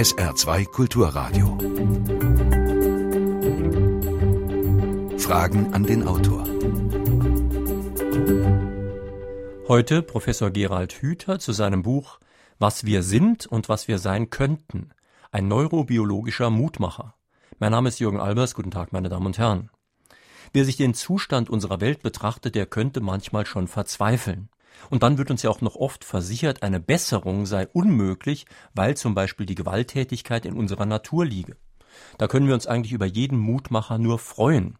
SR2 Kulturradio. Fragen an den Autor. Heute Professor Gerald Hüther zu seinem Buch Was wir sind und was wir sein könnten. Ein neurobiologischer Mutmacher. Mein Name ist Jürgen Albers. Guten Tag, meine Damen und Herren. Wer sich den Zustand unserer Welt betrachtet, der könnte manchmal schon verzweifeln. Und dann wird uns ja auch noch oft versichert, eine Besserung sei unmöglich, weil zum Beispiel die Gewalttätigkeit in unserer Natur liege. Da können wir uns eigentlich über jeden Mutmacher nur freuen.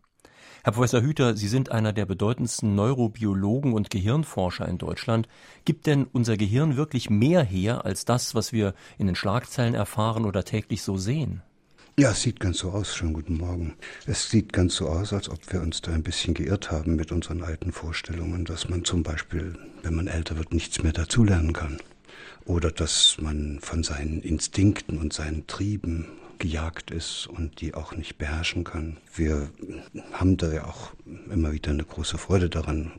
Herr Professor Hüter, Sie sind einer der bedeutendsten Neurobiologen und Gehirnforscher in Deutschland. Gibt denn unser Gehirn wirklich mehr her als das, was wir in den Schlagzeilen erfahren oder täglich so sehen? Ja, es sieht ganz so aus. Schönen guten Morgen. Es sieht ganz so aus, als ob wir uns da ein bisschen geirrt haben mit unseren alten Vorstellungen, dass man zum Beispiel, wenn man älter wird, nichts mehr dazulernen kann. Oder dass man von seinen Instinkten und seinen Trieben gejagt ist und die auch nicht beherrschen kann. Wir haben da ja auch immer wieder eine große Freude daran,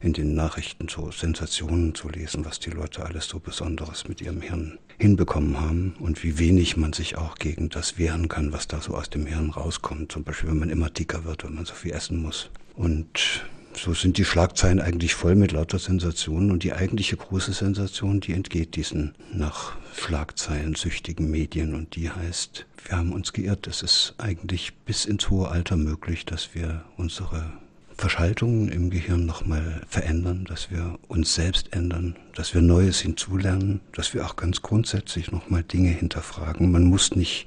in den Nachrichten so Sensationen zu lesen, was die Leute alles so Besonderes mit ihrem Hirn hinbekommen haben und wie wenig man sich auch gegen das wehren kann, was da so aus dem Hirn rauskommt. Zum Beispiel, wenn man immer dicker wird, wenn man so viel essen muss. Und so sind die Schlagzeilen eigentlich voll mit lauter Sensationen und die eigentliche große Sensation, die entgeht diesen nach Schlagzeilen süchtigen Medien und die heißt, wir haben uns geirrt. Es ist eigentlich bis ins hohe Alter möglich, dass wir unsere Verschaltungen im Gehirn nochmal verändern, dass wir uns selbst ändern, dass wir Neues hinzulernen, dass wir auch ganz grundsätzlich nochmal Dinge hinterfragen. Man muss nicht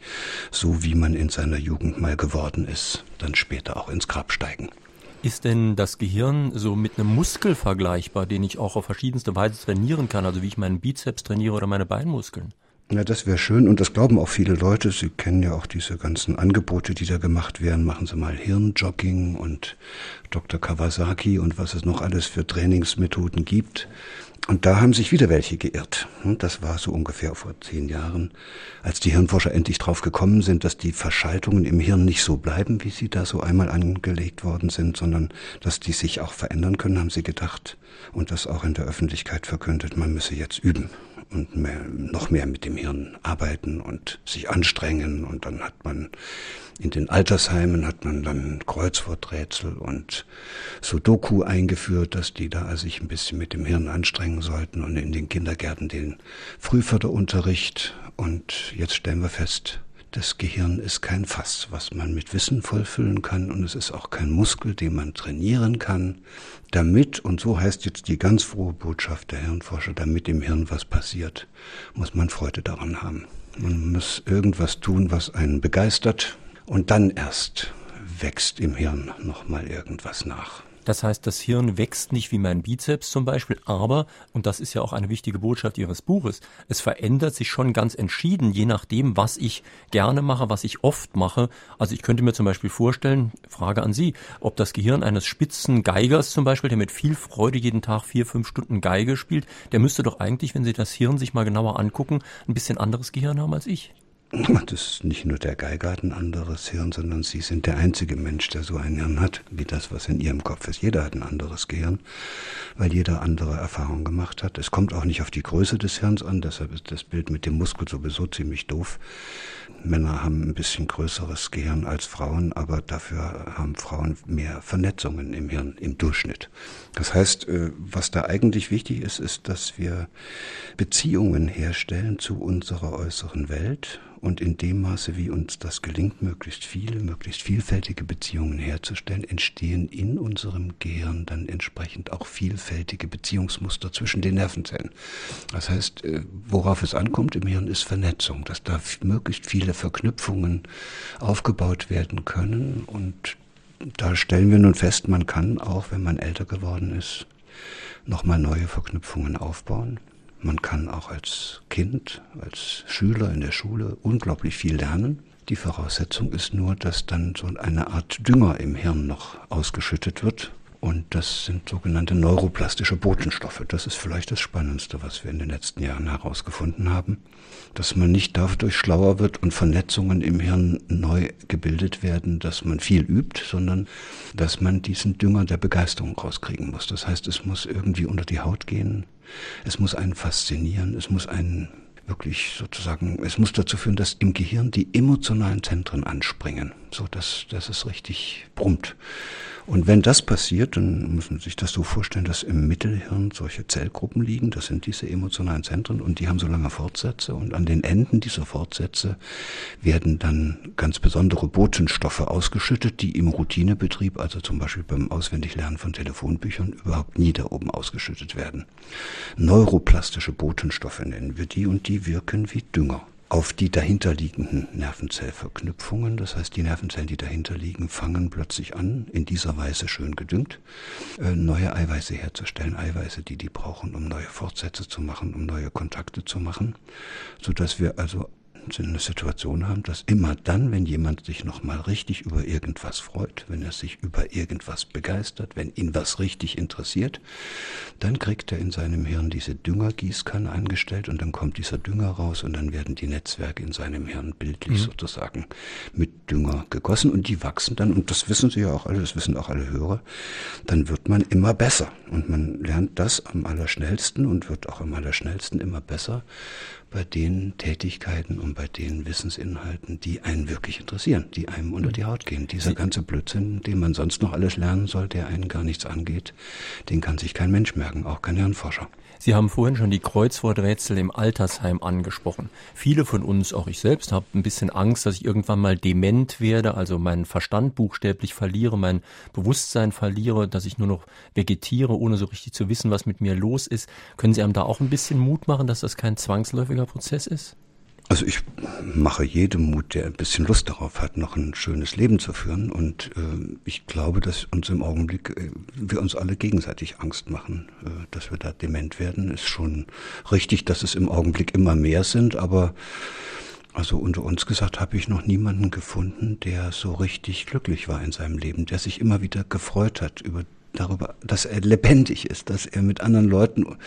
so, wie man in seiner Jugend mal geworden ist, dann später auch ins Grab steigen. Ist denn das Gehirn so mit einem Muskel vergleichbar, den ich auch auf verschiedenste Weise trainieren kann, also wie ich meinen Bizeps trainiere oder meine Beinmuskeln? Ja, das wäre schön und das glauben auch viele Leute. Sie kennen ja auch diese ganzen Angebote, die da gemacht werden. Machen Sie mal Hirnjogging und Dr. Kawasaki und was es noch alles für Trainingsmethoden gibt. Und da haben sich wieder welche geirrt. Das war so ungefähr vor zehn Jahren, als die Hirnforscher endlich drauf gekommen sind, dass die Verschaltungen im Hirn nicht so bleiben, wie sie da so einmal angelegt worden sind, sondern dass die sich auch verändern können, haben sie gedacht und das auch in der Öffentlichkeit verkündet, man müsse jetzt üben und mehr, noch mehr mit dem Hirn arbeiten und sich anstrengen. Und dann hat man in den Altersheimen hat man dann Kreuzworträtsel und Sudoku eingeführt, dass die da sich ein bisschen mit dem Hirn anstrengen sollten und in den Kindergärten den Frühförderunterricht. Und jetzt stellen wir fest, das Gehirn ist kein Fass, was man mit Wissen vollfüllen kann und es ist auch kein Muskel, den man trainieren kann. Damit, und so heißt jetzt die ganz frohe Botschaft der Hirnforscher, damit im Hirn was passiert, muss man Freude daran haben. Man muss irgendwas tun, was einen begeistert und dann erst wächst im Hirn nochmal irgendwas nach. Das heißt, das Hirn wächst nicht wie mein Bizeps zum Beispiel, aber, und das ist ja auch eine wichtige Botschaft Ihres Buches, es verändert sich schon ganz entschieden, je nachdem, was ich gerne mache, was ich oft mache. Also ich könnte mir zum Beispiel vorstellen, Frage an Sie, ob das Gehirn eines spitzen Geigers zum Beispiel, der mit viel Freude jeden Tag vier, fünf Stunden Geige spielt, der müsste doch eigentlich, wenn Sie das Hirn sich mal genauer angucken, ein bisschen anderes Gehirn haben als ich. Das ist nicht nur der Geiger hat ein anderes Hirn, sondern Sie sind der einzige Mensch, der so ein Hirn hat, wie das, was in Ihrem Kopf ist. Jeder hat ein anderes Gehirn, weil jeder andere Erfahrungen gemacht hat. Es kommt auch nicht auf die Größe des Hirns an, deshalb ist das Bild mit dem Muskel sowieso ziemlich doof. Männer haben ein bisschen größeres Gehirn als Frauen, aber dafür haben Frauen mehr Vernetzungen im Hirn im Durchschnitt. Das heißt, äh, was da eigentlich wichtig ist, ist, dass wir Beziehungen herstellen zu unserer äußeren Welt und in dem Maße, wie uns das gelingt, möglichst viele, möglichst vielfältige Beziehungen herzustellen, entstehen in unserem Gehirn dann entsprechend auch vielfältige Beziehungsmuster zwischen den Nervenzellen. Das heißt, äh, worauf es ankommt im Hirn ist Vernetzung, dass da möglichst viele Verknüpfungen aufgebaut werden können und da stellen wir nun fest, man kann auch, wenn man älter geworden ist, nochmal neue Verknüpfungen aufbauen. Man kann auch als Kind, als Schüler in der Schule unglaublich viel lernen. Die Voraussetzung ist nur, dass dann so eine Art Dünger im Hirn noch ausgeschüttet wird. Und das sind sogenannte neuroplastische Botenstoffe. Das ist vielleicht das Spannendste, was wir in den letzten Jahren herausgefunden haben. Dass man nicht dadurch schlauer wird und Vernetzungen im Hirn neu gebildet werden, dass man viel übt, sondern dass man diesen Dünger der Begeisterung rauskriegen muss. Das heißt, es muss irgendwie unter die Haut gehen, es muss einen faszinieren, es muss einen wirklich sozusagen, es muss dazu führen, dass im Gehirn die emotionalen Zentren anspringen, so dass, dass es richtig brummt. Und wenn das passiert, dann muss man sich das so vorstellen, dass im Mittelhirn solche Zellgruppen liegen, das sind diese emotionalen Zentren und die haben so lange Fortsätze. Und an den Enden dieser Fortsätze werden dann ganz besondere Botenstoffe ausgeschüttet, die im Routinebetrieb, also zum Beispiel beim Auswendiglernen von Telefonbüchern, überhaupt nie da oben ausgeschüttet werden. Neuroplastische Botenstoffe nennen wir die und die wirken wie Dünger auf die dahinterliegenden Nervenzellverknüpfungen. Das heißt, die Nervenzellen, die dahinter liegen, fangen plötzlich an, in dieser Weise schön gedüngt, äh, neue Eiweiße herzustellen. Eiweiße, die die brauchen, um neue Fortsätze zu machen, um neue Kontakte zu machen, sodass wir also eine Situation haben, dass immer dann, wenn jemand sich nochmal richtig über irgendwas freut, wenn er sich über irgendwas begeistert, wenn ihn was richtig interessiert, dann kriegt er in seinem Hirn diese Düngergießkanne angestellt und dann kommt dieser Dünger raus und dann werden die Netzwerke in seinem Hirn bildlich mhm. sozusagen mit Dünger gegossen und die wachsen dann, und das wissen Sie ja auch alle, das wissen auch alle Hörer, dann wird man immer besser und man lernt das am allerschnellsten und wird auch am allerschnellsten immer besser bei den Tätigkeiten und bei den Wissensinhalten, die einen wirklich interessieren, die einem unter die Haut gehen. Dieser ganze Blödsinn, den man sonst noch alles lernen soll, der einen gar nichts angeht, den kann sich kein Mensch merken, auch kein Hirnforscher. Sie haben vorhin schon die Kreuzworträtsel im Altersheim angesprochen. Viele von uns, auch ich selbst, haben ein bisschen Angst, dass ich irgendwann mal dement werde, also meinen Verstand buchstäblich verliere, mein Bewusstsein verliere, dass ich nur noch vegetiere, ohne so richtig zu wissen, was mit mir los ist. Können Sie einem da auch ein bisschen Mut machen, dass das kein zwangsläufiger Prozess ist? Also ich mache jedem Mut, der ein bisschen Lust darauf hat, noch ein schönes Leben zu führen. Und äh, ich glaube, dass uns im Augenblick äh, wir uns alle gegenseitig Angst machen, äh, dass wir da dement werden. Ist schon richtig, dass es im Augenblick immer mehr sind, aber also unter uns gesagt habe ich noch niemanden gefunden, der so richtig glücklich war in seinem Leben, der sich immer wieder gefreut hat über darüber, dass er lebendig ist, dass er mit anderen Leuten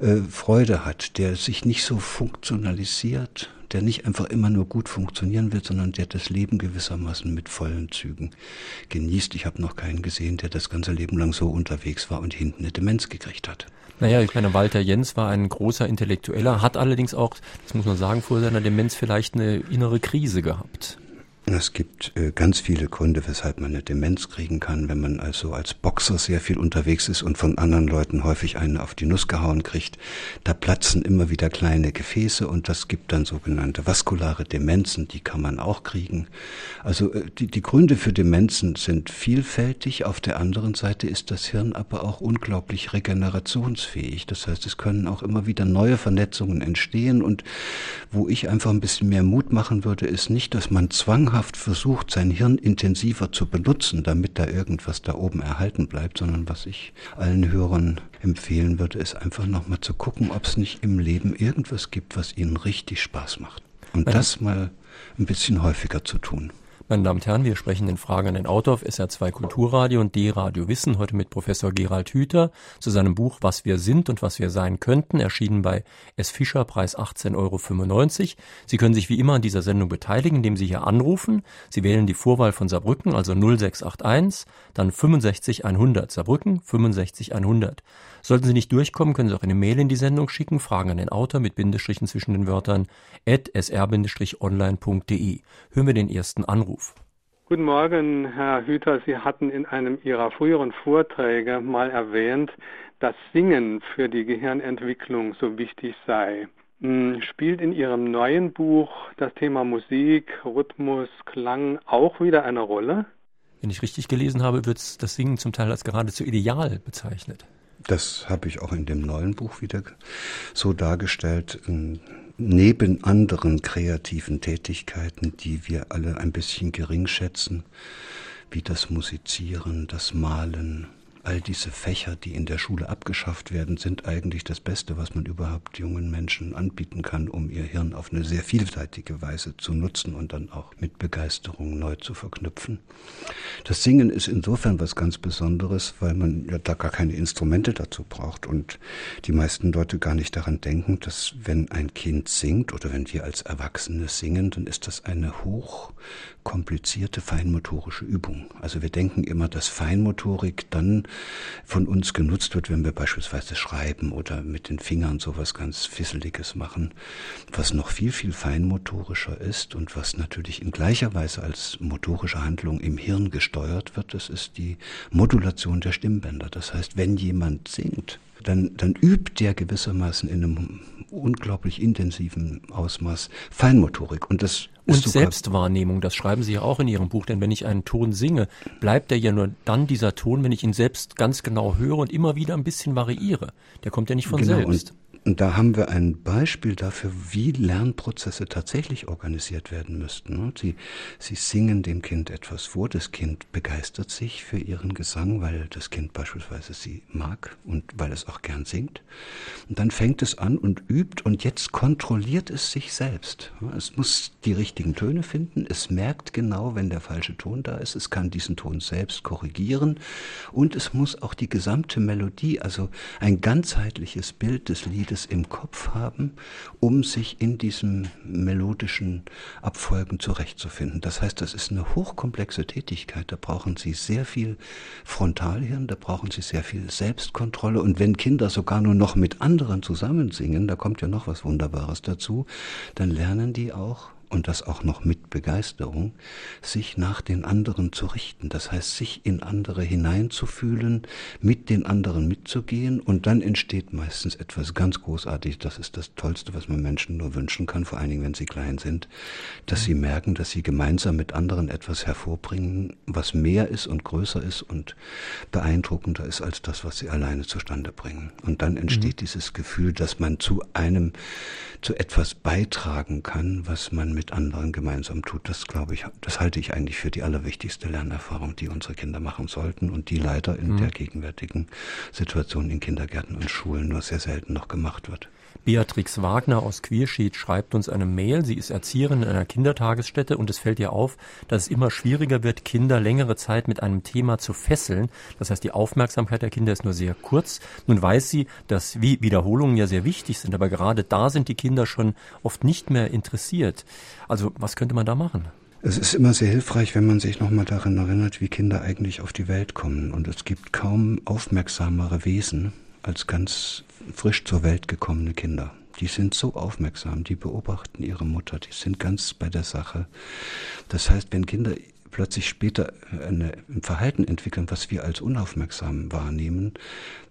äh, Freude hat, der sich nicht so funktionalisiert, der nicht einfach immer nur gut funktionieren will, sondern der das Leben gewissermaßen mit vollen Zügen genießt. Ich habe noch keinen gesehen, der das ganze Leben lang so unterwegs war und hinten eine Demenz gekriegt hat. Naja, ich meine, Walter Jens war ein großer Intellektueller, hat allerdings auch, das muss man sagen, vor seiner Demenz vielleicht eine innere Krise gehabt. Es gibt äh, ganz viele Gründe, weshalb man eine Demenz kriegen kann, wenn man also als Boxer sehr viel unterwegs ist und von anderen Leuten häufig einen auf die Nuss gehauen kriegt. Da platzen immer wieder kleine Gefäße und das gibt dann sogenannte vaskulare Demenzen, die kann man auch kriegen. Also äh, die, die Gründe für Demenzen sind vielfältig. Auf der anderen Seite ist das Hirn aber auch unglaublich regenerationsfähig. Das heißt, es können auch immer wieder neue Vernetzungen entstehen und wo ich einfach ein bisschen mehr Mut machen würde, ist nicht, dass man zwanghaft zwanghaft versucht, sein Hirn intensiver zu benutzen, damit da irgendwas da oben erhalten bleibt, sondern was ich allen Hörern empfehlen würde, ist einfach nochmal zu gucken, ob es nicht im Leben irgendwas gibt, was ihnen richtig Spaß macht. Und das mal ein bisschen häufiger zu tun. Meine Damen und Herren, wir sprechen in Fragen an den Autor auf SR2 Kulturradio und D-Radio Wissen heute mit Professor Gerald Hüther zu seinem Buch Was wir sind und was wir sein könnten, erschienen bei S. Fischer, Preis 18,95 Euro. Sie können sich wie immer an dieser Sendung beteiligen, indem Sie hier anrufen. Sie wählen die Vorwahl von Saarbrücken, also 0681, dann 65100. Saarbrücken 65100. Sollten Sie nicht durchkommen, können Sie auch eine Mail in die Sendung schicken, Fragen an den Autor mit Bindestrichen zwischen den Wörtern at sr-online.de. Hören wir den ersten Anruf. Guten Morgen, Herr Hüter. Sie hatten in einem Ihrer früheren Vorträge mal erwähnt, dass Singen für die Gehirnentwicklung so wichtig sei. Hm, spielt in Ihrem neuen Buch das Thema Musik, Rhythmus, Klang auch wieder eine Rolle? Wenn ich richtig gelesen habe, wird das Singen zum Teil als geradezu ideal bezeichnet. Das habe ich auch in dem neuen Buch wieder so dargestellt. Neben anderen kreativen Tätigkeiten, die wir alle ein bisschen gering schätzen, wie das Musizieren, das Malen, all diese Fächer, die in der Schule abgeschafft werden, sind eigentlich das Beste, was man überhaupt jungen Menschen anbieten kann, um ihr Hirn auf eine sehr vielseitige Weise zu nutzen und dann auch mit Begeisterung neu zu verknüpfen. Das Singen ist insofern was ganz Besonderes, weil man ja da gar keine Instrumente dazu braucht und die meisten Leute gar nicht daran denken, dass wenn ein Kind singt oder wenn wir als Erwachsene singen, dann ist das eine hoch komplizierte feinmotorische Übung. Also wir denken immer, dass Feinmotorik dann von uns genutzt wird, wenn wir beispielsweise schreiben oder mit den Fingern sowas ganz Fisseliges machen, was noch viel, viel feinmotorischer ist und was natürlich in gleicher Weise als motorische Handlung im Hirn gesteuert wird, das ist die Modulation der Stimmbänder. Das heißt, wenn jemand singt, dann, dann übt der gewissermaßen in einem unglaublich intensiven Ausmaß Feinmotorik. Und das und Selbstwahrnehmung, das schreiben Sie ja auch in Ihrem Buch, denn wenn ich einen Ton singe, bleibt er ja nur dann dieser Ton, wenn ich ihn selbst ganz genau höre und immer wieder ein bisschen variiere. Der kommt ja nicht von genau, selbst. Und da haben wir ein Beispiel dafür, wie Lernprozesse tatsächlich organisiert werden müssten. Sie, Sie singen dem Kind etwas vor, das Kind begeistert sich für ihren Gesang, weil das Kind beispielsweise sie mag und weil es auch gern singt. Und dann fängt es an und übt und jetzt kontrolliert es sich selbst. Es muss die richtigen Töne finden, es merkt genau, wenn der falsche Ton da ist, es kann diesen Ton selbst korrigieren und es muss auch die gesamte Melodie, also ein ganzheitliches Bild des Liedes Liedes im Kopf haben, um sich in diesen melodischen Abfolgen zurechtzufinden. Das heißt, das ist eine hochkomplexe Tätigkeit. Da brauchen Sie sehr viel Frontalhirn, da brauchen Sie sehr viel Selbstkontrolle. Und wenn Kinder sogar nur noch mit anderen zusammen singen, da kommt ja noch was Wunderbares dazu, dann lernen die auch und das auch noch mit Begeisterung, sich nach den anderen zu richten. Das heißt, sich in andere hineinzufühlen, mit den anderen mitzugehen und dann entsteht meistens etwas ganz Großartiges. Das ist das Tollste, was man Menschen nur wünschen kann, vor allen Dingen, wenn sie klein sind, dass sie merken, dass sie gemeinsam mit anderen etwas hervorbringen, was mehr ist und größer ist und beeindruckender ist als das, was sie alleine zustande bringen. Und dann entsteht mhm. dieses Gefühl, dass man zu einem, zu etwas beitragen kann, was man mit anderen gemeinsam tut, das glaube ich, das halte ich eigentlich für die allerwichtigste Lernerfahrung, die unsere Kinder machen sollten und die leider in mhm. der gegenwärtigen Situation in Kindergärten und Schulen nur sehr selten noch gemacht wird. Beatrix Wagner aus Quierschied schreibt uns eine Mail. Sie ist Erzieherin in einer Kindertagesstätte und es fällt ihr auf, dass es immer schwieriger wird, Kinder längere Zeit mit einem Thema zu fesseln. Das heißt, die Aufmerksamkeit der Kinder ist nur sehr kurz. Nun weiß sie, dass Wiederholungen ja sehr wichtig sind, aber gerade da sind die Kinder schon oft nicht mehr interessiert. Also was könnte man da machen? Es ist immer sehr hilfreich, wenn man sich nochmal daran erinnert, wie Kinder eigentlich auf die Welt kommen. Und es gibt kaum aufmerksamere Wesen als ganz frisch zur Welt gekommene Kinder. Die sind so aufmerksam, die beobachten ihre Mutter, die sind ganz bei der Sache. Das heißt, wenn Kinder plötzlich später eine, ein Verhalten entwickeln, was wir als unaufmerksam wahrnehmen,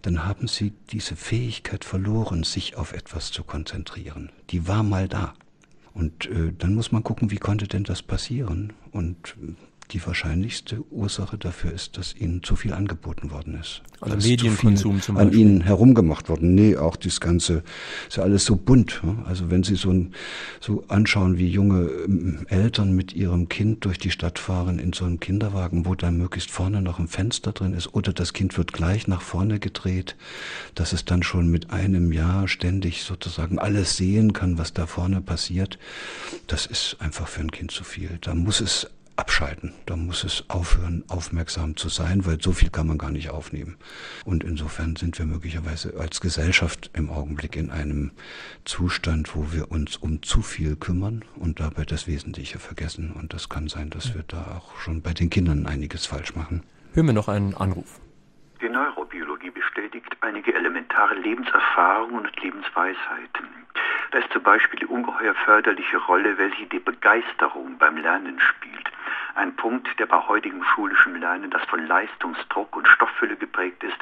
dann haben sie diese Fähigkeit verloren, sich auf etwas zu konzentrieren. Die war mal da. Und äh, dann muss man gucken, wie konnte denn das passieren? Und die wahrscheinlichste Ursache dafür ist, dass ihnen zu viel angeboten worden ist. Also Medienkonsum zum Beispiel. An ihnen herumgemacht worden. Nee, auch das Ganze ist ja alles so bunt. Also wenn Sie so, ein, so anschauen, wie junge ähm, Eltern mit ihrem Kind durch die Stadt fahren in so einem Kinderwagen, wo dann möglichst vorne noch ein Fenster drin ist oder das Kind wird gleich nach vorne gedreht, dass es dann schon mit einem Jahr ständig sozusagen alles sehen kann, was da vorne passiert, das ist einfach für ein Kind zu viel. Da muss es abschalten. Da muss es aufhören, aufmerksam zu sein, weil so viel kann man gar nicht aufnehmen. Und insofern sind wir möglicherweise als Gesellschaft im Augenblick in einem Zustand, wo wir uns um zu viel kümmern und dabei das Wesentliche vergessen. Und das kann sein, dass wir da auch schon bei den Kindern einiges falsch machen. Hören wir noch einen Anruf. Die Neurobiologie bestätigt einige elementare Lebenserfahrungen und Lebensweisheiten. Da ist zum Beispiel die ungeheuer förderliche Rolle, welche die Begeisterung beim Lernen spielt. Ein Punkt, der bei heutigem schulischem Lernen, das von Leistungsdruck und Stofffülle geprägt ist,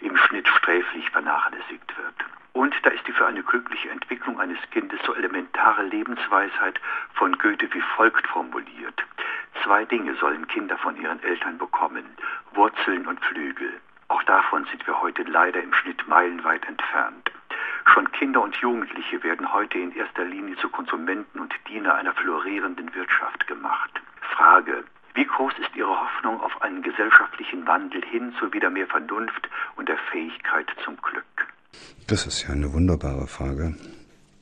im Schnitt sträflich vernachlässigt wird. Und da ist die für eine glückliche Entwicklung eines Kindes so elementare Lebensweisheit von Goethe wie folgt formuliert. Zwei Dinge sollen Kinder von ihren Eltern bekommen, Wurzeln und Flügel. Auch davon sind wir heute leider im Schnitt meilenweit entfernt. Schon Kinder und Jugendliche werden heute in erster Linie zu Konsumenten und Diener einer florierenden Wirtschaft gemacht. Frage. Wie groß ist Ihre Hoffnung auf einen gesellschaftlichen Wandel hin zu wieder mehr Vernunft und der Fähigkeit zum Glück? Das ist ja eine wunderbare Frage.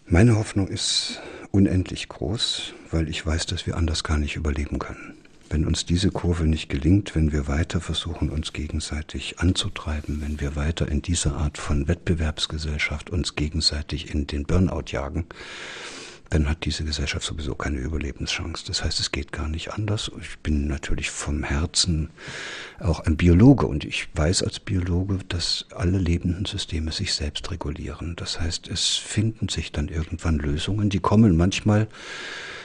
Meine Hoffnung ist unendlich groß, weil ich weiß, dass wir anders gar nicht überleben können. Wenn uns diese Kurve nicht gelingt, wenn wir weiter versuchen, uns gegenseitig anzutreiben, wenn wir weiter in dieser Art von Wettbewerbsgesellschaft uns gegenseitig in den Burnout jagen, dann hat diese Gesellschaft sowieso keine Überlebenschance. Das heißt, es geht gar nicht anders. Ich bin natürlich vom Herzen auch ein Biologe und ich weiß als Biologe, dass alle lebenden Systeme sich selbst regulieren. Das heißt, es finden sich dann irgendwann Lösungen, die kommen manchmal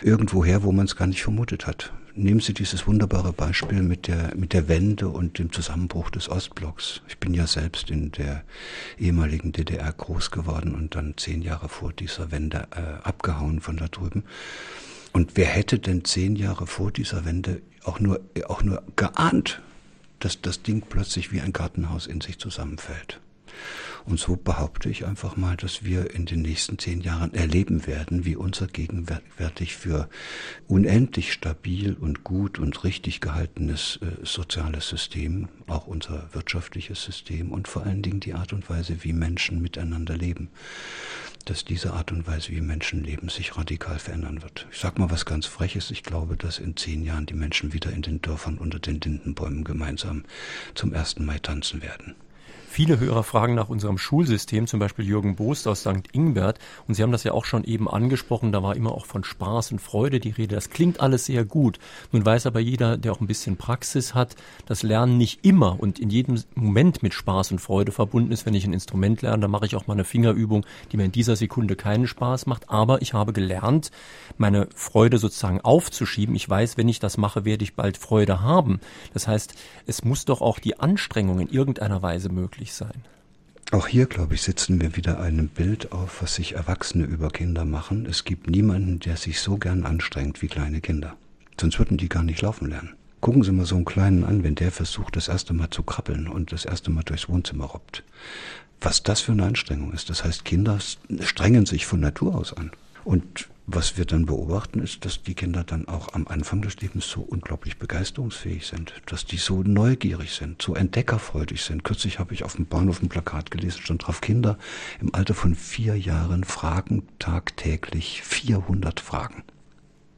irgendwo her, wo man es gar nicht vermutet hat. Nehmen Sie dieses wunderbare Beispiel mit der, mit der Wende und dem Zusammenbruch des Ostblocks. Ich bin ja selbst in der ehemaligen DDR groß geworden und dann zehn Jahre vor dieser Wende äh, abgehauen von da drüben. Und wer hätte denn zehn Jahre vor dieser Wende auch nur, auch nur geahnt, dass das Ding plötzlich wie ein Gartenhaus in sich zusammenfällt? Und so behaupte ich einfach mal, dass wir in den nächsten zehn Jahren erleben werden, wie unser gegenwärtig für unendlich stabil und gut und richtig gehaltenes äh, soziales System, auch unser wirtschaftliches System und vor allen Dingen die Art und Weise, wie Menschen miteinander leben, dass diese Art und Weise, wie Menschen leben, sich radikal verändern wird. Ich sage mal was ganz Freches. Ich glaube, dass in zehn Jahren die Menschen wieder in den Dörfern unter den Lindenbäumen gemeinsam zum ersten Mai tanzen werden. Viele Hörer fragen nach unserem Schulsystem, zum Beispiel Jürgen Boost aus St. Ingbert. Und Sie haben das ja auch schon eben angesprochen, da war immer auch von Spaß und Freude die Rede. Das klingt alles sehr gut. Nun weiß aber jeder, der auch ein bisschen Praxis hat, dass Lernen nicht immer und in jedem Moment mit Spaß und Freude verbunden ist. Wenn ich ein Instrument lerne, dann mache ich auch mal eine Fingerübung, die mir in dieser Sekunde keinen Spaß macht. Aber ich habe gelernt, meine Freude sozusagen aufzuschieben. Ich weiß, wenn ich das mache, werde ich bald Freude haben. Das heißt, es muss doch auch die Anstrengung in irgendeiner Weise möglich möglich sein. Auch hier, glaube ich, sitzen wir wieder einem Bild auf, was sich Erwachsene über Kinder machen. Es gibt niemanden, der sich so gern anstrengt wie kleine Kinder. Sonst würden die gar nicht laufen lernen. Gucken Sie mal so einen Kleinen an, wenn der versucht, das erste Mal zu krabbeln und das erste Mal durchs Wohnzimmer robbt. Was das für eine Anstrengung ist. Das heißt, Kinder strengen sich von Natur aus an. Und was wir dann beobachten, ist, dass die Kinder dann auch am Anfang des Lebens so unglaublich begeisterungsfähig sind, dass die so neugierig sind, so entdeckerfreudig sind. Kürzlich habe ich auf dem Bahnhof ein Plakat gelesen, stand drauf, Kinder im Alter von vier Jahren fragen tagtäglich 400 Fragen.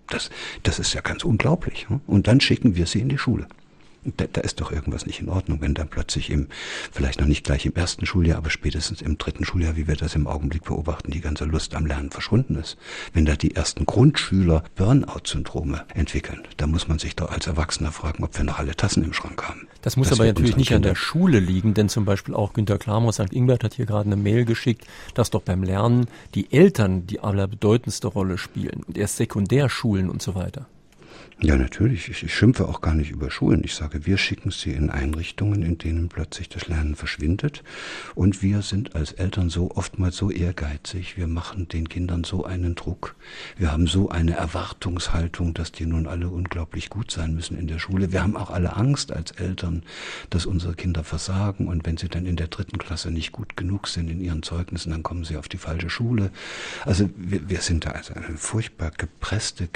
Das, das ist ja ganz unglaublich. Hm? Und dann schicken wir sie in die Schule da, da ist doch irgendwas nicht in Ordnung, wenn dann plötzlich im, vielleicht noch nicht gleich im ersten Schuljahr, aber spätestens im dritten Schuljahr, wie wir das im Augenblick beobachten, die ganze Lust am Lernen verschwunden ist. Wenn da die ersten Grundschüler Burnout-Syndrome entwickeln, da muss man sich doch als Erwachsener fragen, ob wir noch alle Tassen im Schrank haben. Das muss das aber natürlich nicht Kinder. an der Schule liegen, denn zum Beispiel auch Günter Klammer aus St. Ingbert hat hier gerade eine Mail geschickt, dass doch beim Lernen die Eltern die allerbedeutendste Rolle spielen und erst Sekundärschulen und so weiter. Ja, natürlich. Ich, ich, schimpfe auch gar nicht über Schulen. Ich sage, wir schicken sie in Einrichtungen, in denen plötzlich das Lernen verschwindet. Und wir sind als Eltern so oftmals so ehrgeizig. Wir machen den Kindern so einen Druck. Wir haben so eine Erwartungshaltung, dass die nun alle unglaublich gut sein müssen in der Schule. Wir haben auch alle Angst als Eltern, dass unsere Kinder versagen. Und wenn sie dann in der dritten Klasse nicht gut genug sind in ihren Zeugnissen, dann kommen sie auf die falsche Schule. Also wir, wir sind da also eine furchtbar gepresste,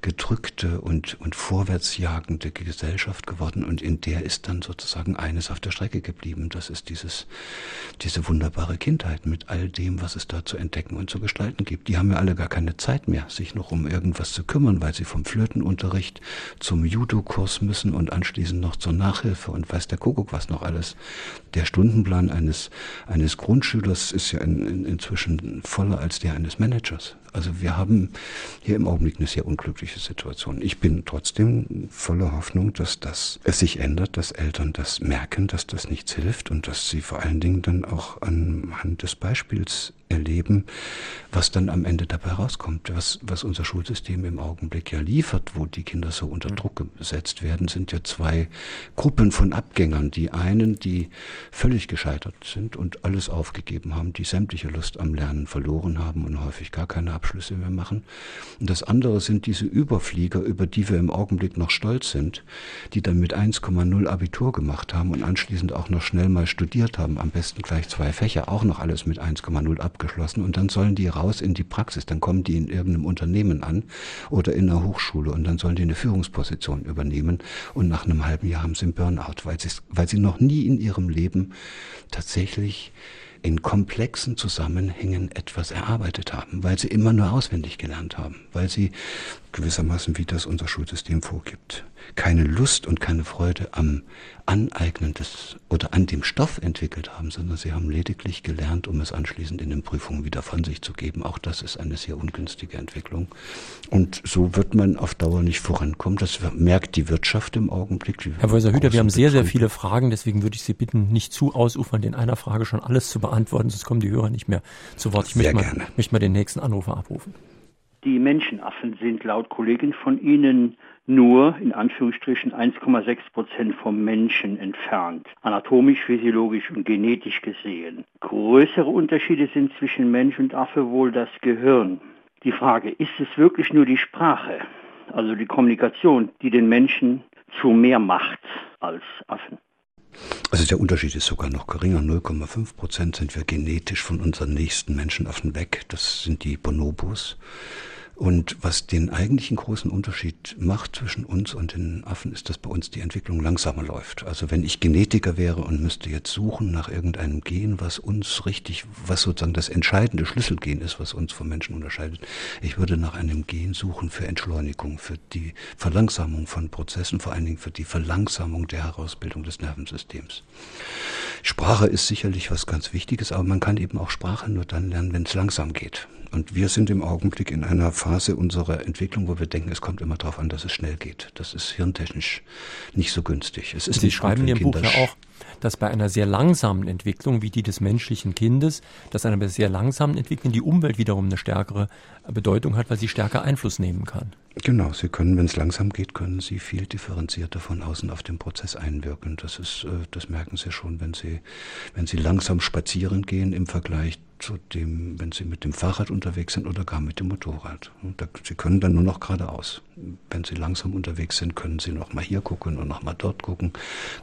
gedrückte und, und vorwärtsjagende Gesellschaft geworden und in der ist dann sozusagen eines auf der Strecke geblieben. Das ist dieses, diese wunderbare Kindheit mit all dem, was es da zu entdecken und zu gestalten gibt. Die haben ja alle gar keine Zeit mehr, sich noch um irgendwas zu kümmern, weil sie vom Flötenunterricht zum Judo-Kurs müssen und anschließend noch zur Nachhilfe und weiß der Kuckuck was noch alles. Der Stundenplan eines, eines Grundschülers ist ja in, in, inzwischen voller als der eines Managers. Also wir haben hier im Augenblick eine sehr unglückliche Situation. Ich bin trotzdem voller Hoffnung, dass das es sich ändert, dass Eltern das merken, dass das nichts hilft und dass sie vor allen Dingen dann auch anhand des Beispiels erleben, was dann am Ende dabei rauskommt. Was, was unser Schulsystem im Augenblick ja liefert, wo die Kinder so unter Druck gesetzt werden, sind ja zwei Gruppen von Abgängern. Die einen, die völlig gescheitert sind und alles aufgegeben haben, die sämtliche Lust am Lernen verloren haben und häufig gar keine Abschlüsse mehr machen. Und das andere sind diese Überflieger, über die wir im Augenblick noch stolz sind, die dann mit 1,0 Abitur gemacht haben und anschließend auch noch schnell mal studiert haben, am besten gleich zwei Fächer, auch noch alles mit 1,0 abgeschlossen. Und dann sollen die raus in die Praxis, dann kommen die in irgendeinem Unternehmen an oder in einer Hochschule. Und dann sollen die eine Führungsposition übernehmen. Und nach einem halben Jahr haben sie einen Burnout, weil sie, weil sie noch nie in ihrem Leben tatsächlich in komplexen Zusammenhängen etwas erarbeitet haben, weil sie immer nur auswendig gelernt haben, weil sie gewissermaßen, wie das unser Schulsystem vorgibt. Keine Lust und keine Freude am Aneignen des oder an dem Stoff entwickelt haben, sondern sie haben lediglich gelernt, um es anschließend in den Prüfungen wieder von sich zu geben. Auch das ist eine sehr ungünstige Entwicklung. Und so wird man auf Dauer nicht vorankommen. Das merkt die Wirtschaft im Augenblick. Herr Professor Hüter, wir haben sehr, sehr viele Fragen, deswegen würde ich Sie bitten, nicht zu ausufern, in einer Frage schon alles zu beantworten, sonst kommen die Hörer nicht mehr zu Wort. Ich möchte. Mal, möchte mal den nächsten Anrufer abrufen. Die Menschenaffen sind laut Kollegen von Ihnen nur in Anführungsstrichen 1,6 Prozent vom Menschen entfernt, anatomisch, physiologisch und genetisch gesehen. Größere Unterschiede sind zwischen Mensch und Affe wohl das Gehirn. Die Frage, ist es wirklich nur die Sprache, also die Kommunikation, die den Menschen zu mehr macht als Affen? Also der Unterschied ist sogar noch geringer. 0,5 Prozent sind wir genetisch von unseren nächsten Menschenaffen weg. Das sind die Bonobos. Und was den eigentlichen großen Unterschied macht zwischen uns und den Affen, ist, dass bei uns die Entwicklung langsamer läuft. Also wenn ich Genetiker wäre und müsste jetzt suchen nach irgendeinem Gen, was uns richtig, was sozusagen das entscheidende Schlüsselgen ist, was uns vom Menschen unterscheidet, ich würde nach einem Gen suchen für Entschleunigung, für die Verlangsamung von Prozessen, vor allen Dingen für die Verlangsamung der Herausbildung des Nervensystems. Sprache ist sicherlich was ganz Wichtiges, aber man kann eben auch Sprache nur dann lernen, wenn es langsam geht. Und wir sind im Augenblick in einer Phase unserer Entwicklung, wo wir denken, es kommt immer darauf an, dass es schnell geht. Das ist hirntechnisch nicht so günstig. Es ist Sie nicht schreiben gut, in Ihrem Buch ja auch, dass bei einer sehr langsamen Entwicklung wie die des menschlichen Kindes, dass einer sehr langsamen Entwicklung die Umwelt wiederum eine stärkere Bedeutung hat, weil sie stärker Einfluss nehmen kann. Genau, Sie können, wenn es langsam geht, können Sie viel differenzierter von außen auf den Prozess einwirken. Das ist, äh, das merken Sie schon, wenn Sie, wenn Sie langsam spazieren gehen im Vergleich zu dem, wenn Sie mit dem Fahrrad unterwegs sind oder gar mit dem Motorrad. Sie können dann nur noch geradeaus. Wenn Sie langsam unterwegs sind, können Sie noch mal hier gucken und noch mal dort gucken,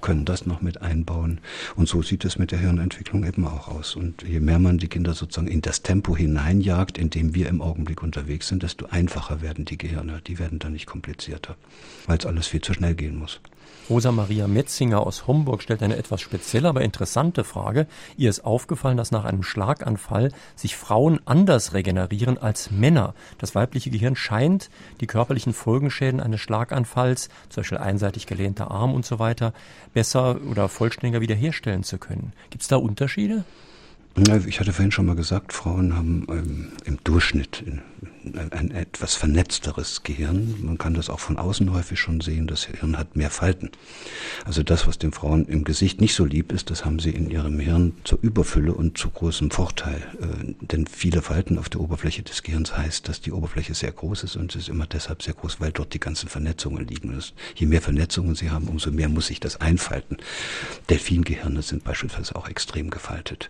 können das noch mit einbauen. Und so sieht es mit der Hirnentwicklung eben auch aus. Und je mehr man die Kinder sozusagen in das Tempo hineinjagt, in dem wir im Augenblick unterwegs sind, desto einfacher werden die Gehirne. Die werden dann nicht komplizierter, weil es alles viel zu schnell gehen muss. Rosa Maria Metzinger aus Homburg stellt eine etwas spezielle, aber interessante Frage. Ihr ist aufgefallen, dass nach einem Schlaganfall sich Frauen anders regenerieren als Männer. Das weibliche Gehirn scheint die körperlichen Folgenschäden eines Schlaganfalls, zum Beispiel einseitig gelehnter Arm und so weiter, besser oder vollständiger wiederherstellen zu können. Gibt es da Unterschiede? Ich hatte vorhin schon mal gesagt, Frauen haben ähm, im Durchschnitt ein, etwas vernetzteres Gehirn. Man kann das auch von außen häufig schon sehen. Das Hirn hat mehr Falten. Also das, was den Frauen im Gesicht nicht so lieb ist, das haben sie in ihrem Hirn zur Überfülle und zu großem Vorteil. Äh, denn viele Falten auf der Oberfläche des Gehirns heißt, dass die Oberfläche sehr groß ist und es ist immer deshalb sehr groß, weil dort die ganzen Vernetzungen liegen. Das, je mehr Vernetzungen sie haben, umso mehr muss sich das einfalten. Delfingehirne sind beispielsweise auch extrem gefaltet.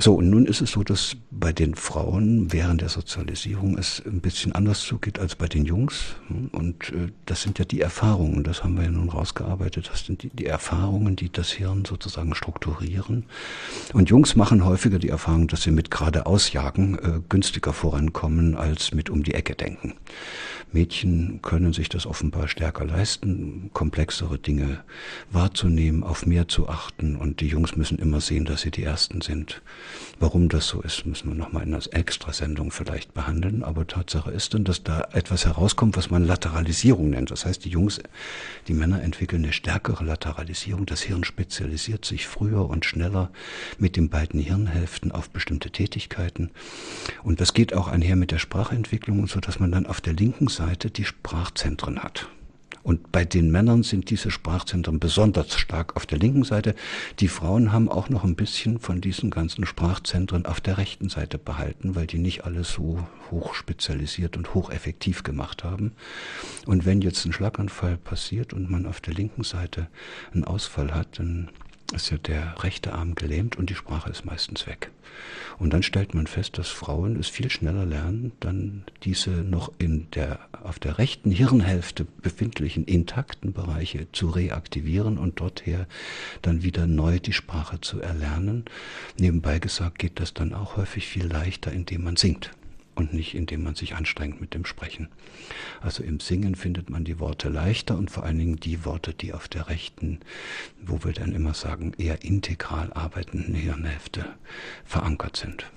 So, und nun ist es so, dass bei den Frauen während der Sozialisierung es ein bisschen anders zugeht als bei den Jungs. Und äh, das sind ja die Erfahrungen, das haben wir ja nun rausgearbeitet, das sind die, die Erfahrungen, die das Hirn sozusagen strukturieren. Und Jungs machen häufiger die Erfahrung, dass sie mit geradeausjagen äh, günstiger vorankommen als mit um die Ecke denken. Mädchen können sich das offenbar stärker leisten, komplexere Dinge wahrzunehmen, auf mehr zu achten und die Jungs müssen immer sehen, dass sie die Ersten sind. Warum das so ist, müssen wir nochmal in einer Extrasendung vielleicht behandeln, aber Tatsache ist dann, dass da etwas herauskommt, was man Lateralisierung nennt. Das heißt, die Jungs, die Männer entwickeln eine stärkere Lateralisierung, das Hirn spezialisiert sich früher und schneller mit den beiden Hirnhälften auf bestimmte Tätigkeiten und das geht auch einher mit der Sprachentwicklung, so dass man dann auf der linken Seite die Sprachzentren hat. Und bei den Männern sind diese Sprachzentren besonders stark auf der linken Seite. Die Frauen haben auch noch ein bisschen von diesen ganzen Sprachzentren auf der rechten Seite behalten, weil die nicht alle so hoch spezialisiert und hocheffektiv gemacht haben. Und wenn jetzt ein Schlaganfall passiert und man auf der linken Seite einen Ausfall hat, dann ist ja der rechte Arm gelähmt und die Sprache ist meistens weg. Und dann stellt man fest, dass Frauen es viel schneller lernen, dann diese noch in der, auf der rechten Hirnhälfte befindlichen intakten Bereiche zu reaktivieren und dorther dann wieder neu die Sprache zu erlernen. Nebenbei gesagt geht das dann auch häufig viel leichter, indem man singt und nicht indem man sich anstrengt mit dem Sprechen. Also im Singen findet man die Worte leichter und vor allen Dingen die Worte, die auf der rechten, wo wir dann immer sagen, eher integral arbeitenden Hirnhälfte verankert sind.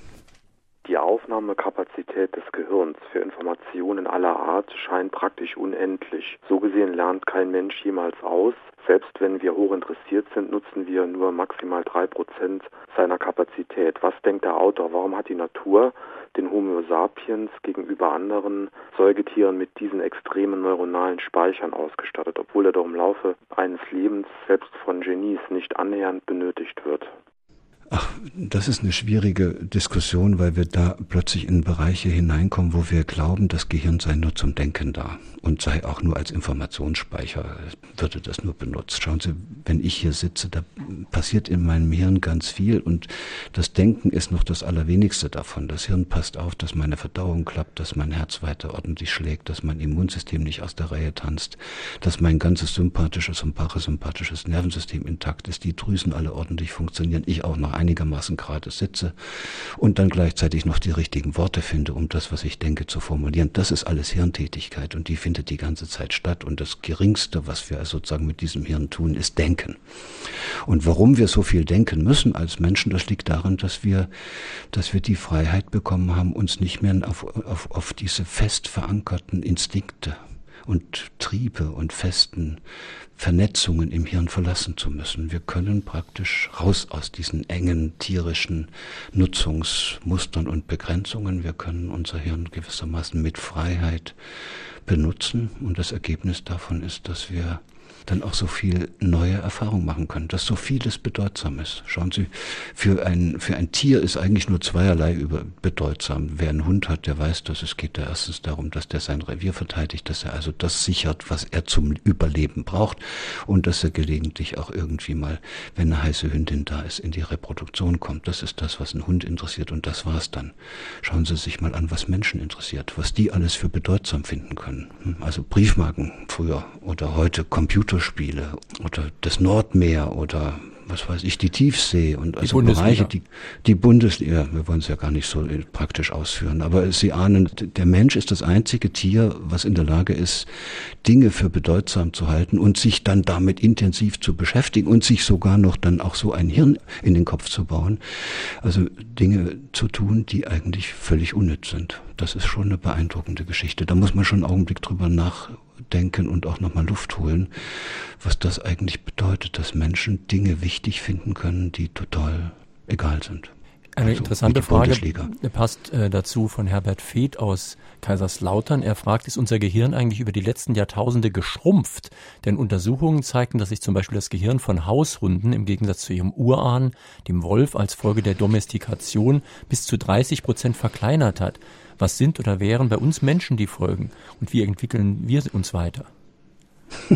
Die Aufnahmekapazität des Gehirns für Informationen aller Art scheint praktisch unendlich. So gesehen lernt kein Mensch jemals aus. Selbst wenn wir hoch interessiert sind, nutzen wir nur maximal drei Prozent seiner Kapazität. Was denkt der Autor? Warum hat die Natur den Homo sapiens gegenüber anderen Säugetieren mit diesen extremen neuronalen Speichern ausgestattet, obwohl er doch im Laufe eines Lebens selbst von Genies nicht annähernd benötigt wird. Ach, das ist eine schwierige Diskussion, weil wir da plötzlich in Bereiche hineinkommen, wo wir glauben, das Gehirn sei nur zum Denken da und sei auch nur als Informationsspeicher, würde das nur benutzt. Schauen Sie, wenn ich hier sitze, da passiert in meinem Hirn ganz viel und das Denken ist noch das Allerwenigste davon. Das Hirn passt auf, dass meine Verdauung klappt, dass mein Herz weiter ordentlich schlägt, dass mein Immunsystem nicht aus der Reihe tanzt, dass mein ganzes sympathisches und parasympathisches Nervensystem intakt ist, die Drüsen alle ordentlich funktionieren, ich auch noch einigermaßen gerade sitze und dann gleichzeitig noch die richtigen Worte finde, um das, was ich denke, zu formulieren. Das ist alles Hirntätigkeit und die findet die ganze Zeit statt. Und das Geringste, was wir sozusagen mit diesem Hirn tun, ist denken. Und warum wir so viel denken müssen als Menschen, das liegt daran, dass wir, dass wir die Freiheit bekommen haben, uns nicht mehr auf, auf, auf diese fest verankerten Instinkte und Triebe und festen Vernetzungen im Hirn verlassen zu müssen. Wir können praktisch raus aus diesen engen tierischen Nutzungsmustern und Begrenzungen. Wir können unser Hirn gewissermaßen mit Freiheit benutzen. Und das Ergebnis davon ist, dass wir dann auch so viel neue Erfahrung machen können, dass so vieles bedeutsam ist. Schauen Sie, für ein, für ein Tier ist eigentlich nur zweierlei über, bedeutsam. Wer einen Hund hat, der weiß, dass es geht da erstens darum, dass der sein Revier verteidigt, dass er also das sichert, was er zum Überleben braucht und dass er gelegentlich auch irgendwie mal, wenn eine heiße Hündin da ist, in die Reproduktion kommt. Das ist das, was einen Hund interessiert und das war's dann. Schauen Sie sich mal an, was Menschen interessiert, was die alles für bedeutsam finden können. Hm, also Briefmarken früher oder heute Computer Computerspiele oder das Nordmeer oder was weiß ich, die Tiefsee und also die Bereiche, die, die Bundesliga, wir wollen es ja gar nicht so praktisch ausführen, aber Sie ahnen, der Mensch ist das einzige Tier, was in der Lage ist, Dinge für bedeutsam zu halten und sich dann damit intensiv zu beschäftigen und sich sogar noch dann auch so ein Hirn in den Kopf zu bauen. Also Dinge zu tun, die eigentlich völlig unnütz sind. Das ist schon eine beeindruckende Geschichte. Da muss man schon einen Augenblick drüber nach denken und auch nochmal Luft holen, was das eigentlich bedeutet, dass Menschen Dinge wichtig finden können, die total egal sind. Eine also interessante Frage passt äh, dazu von Herbert Feeth aus Kaiserslautern. Er fragt, ist unser Gehirn eigentlich über die letzten Jahrtausende geschrumpft? Denn Untersuchungen zeigten, dass sich zum Beispiel das Gehirn von Haushunden im Gegensatz zu ihrem Urahn, dem Wolf, als Folge der Domestikation bis zu 30 Prozent verkleinert hat. Was sind oder wären bei uns Menschen die Folgen? Und wie entwickeln wir uns weiter?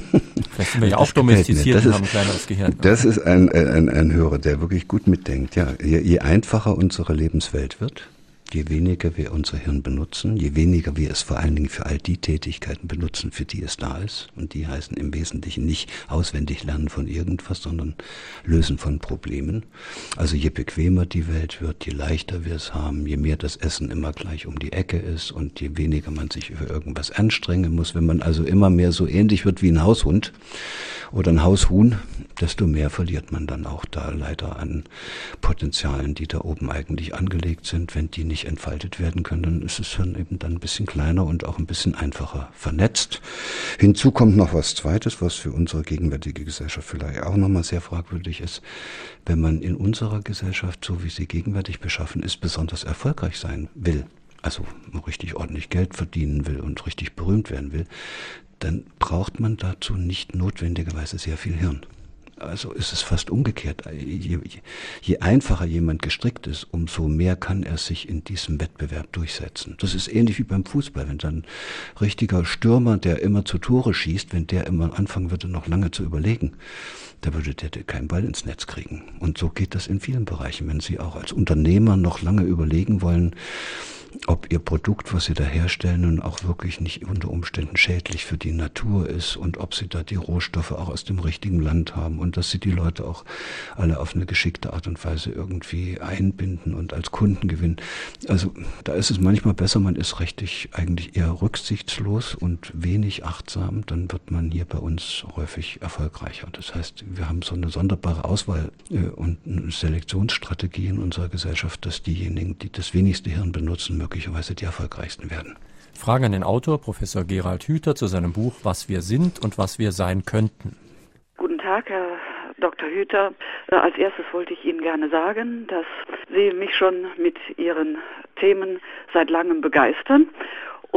Vielleicht sind wir ja auch domestiziert und haben ein kleineres Gehirn. Das ist ein, ein, ein Hörer, der wirklich gut mitdenkt. Ja, je, je einfacher unsere Lebenswelt wird, Je weniger wir unser Hirn benutzen, je weniger wir es vor allen Dingen für all die Tätigkeiten benutzen, für die es da ist, und die heißen im Wesentlichen nicht auswendig lernen von irgendwas, sondern lösen von Problemen. Also je bequemer die Welt wird, je leichter wir es haben, je mehr das Essen immer gleich um die Ecke ist und je weniger man sich für irgendwas anstrengen muss, wenn man also immer mehr so ähnlich wird wie ein Haushund oder ein Haushuhn, desto mehr verliert man dann auch da leider an Potenzialen, die da oben eigentlich angelegt sind, wenn die nicht nicht entfaltet werden können, dann ist es Hirn eben dann ein bisschen kleiner und auch ein bisschen einfacher vernetzt. Hinzu kommt noch was Zweites, was für unsere gegenwärtige Gesellschaft vielleicht auch nochmal sehr fragwürdig ist. Wenn man in unserer Gesellschaft, so wie sie gegenwärtig beschaffen ist, besonders erfolgreich sein will, also richtig ordentlich Geld verdienen will und richtig berühmt werden will, dann braucht man dazu nicht notwendigerweise sehr viel Hirn. Also ist es fast umgekehrt. Je, je, einfacher jemand gestrickt ist, umso mehr kann er sich in diesem Wettbewerb durchsetzen. Das ist ähnlich wie beim Fußball. Wenn dann richtiger Stürmer, der immer zu Tore schießt, wenn der immer anfangen würde, noch lange zu überlegen, da würde der keinen Ball ins Netz kriegen. Und so geht das in vielen Bereichen. Wenn Sie auch als Unternehmer noch lange überlegen wollen, ob ihr Produkt, was sie da herstellen, nun auch wirklich nicht unter Umständen schädlich für die Natur ist und ob sie da die Rohstoffe auch aus dem richtigen Land haben und dass sie die Leute auch alle auf eine geschickte Art und Weise irgendwie einbinden und als Kunden gewinnen. Also da ist es manchmal besser, man ist richtig eigentlich eher rücksichtslos und wenig achtsam, dann wird man hier bei uns häufig erfolgreicher. Das heißt, wir haben so eine sonderbare Auswahl äh, und eine Selektionsstrategie in unserer Gesellschaft, dass diejenigen, die das wenigste Hirn benutzen, möglicherweise die erfolgreichsten werden. Fragen an den Autor, Professor Gerald Hüther, zu seinem Buch Was wir sind und was wir sein könnten. Guten Tag, Herr Dr. Hüther. Äh, als erstes wollte ich Ihnen gerne sagen, dass Sie mich schon mit Ihren Themen seit langem begeistern.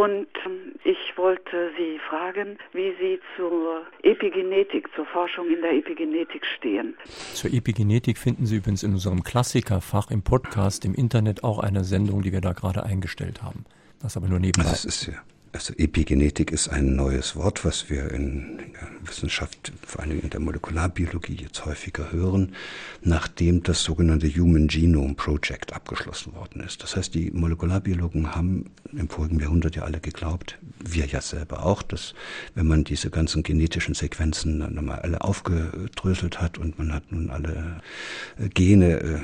Und ähm, ich wollte Sie fragen, wie Sie zur Epigenetik, zur Forschung in der Epigenetik stehen. Zur Epigenetik finden Sie übrigens in unserem Klassikerfach im Podcast im Internet auch eine Sendung, die wir da gerade eingestellt haben. Das aber nur nebenbei. Das ist ja also Epigenetik ist ein neues Wort, was wir in der Wissenschaft, vor allem in der Molekularbiologie jetzt häufiger hören, nachdem das sogenannte Human Genome Project abgeschlossen worden ist. Das heißt, die Molekularbiologen haben im vorigen Jahrhundert ja alle geglaubt, wir ja selber auch, dass wenn man diese ganzen genetischen Sequenzen dann nochmal alle aufgedröselt hat und man hat nun alle Gene äh,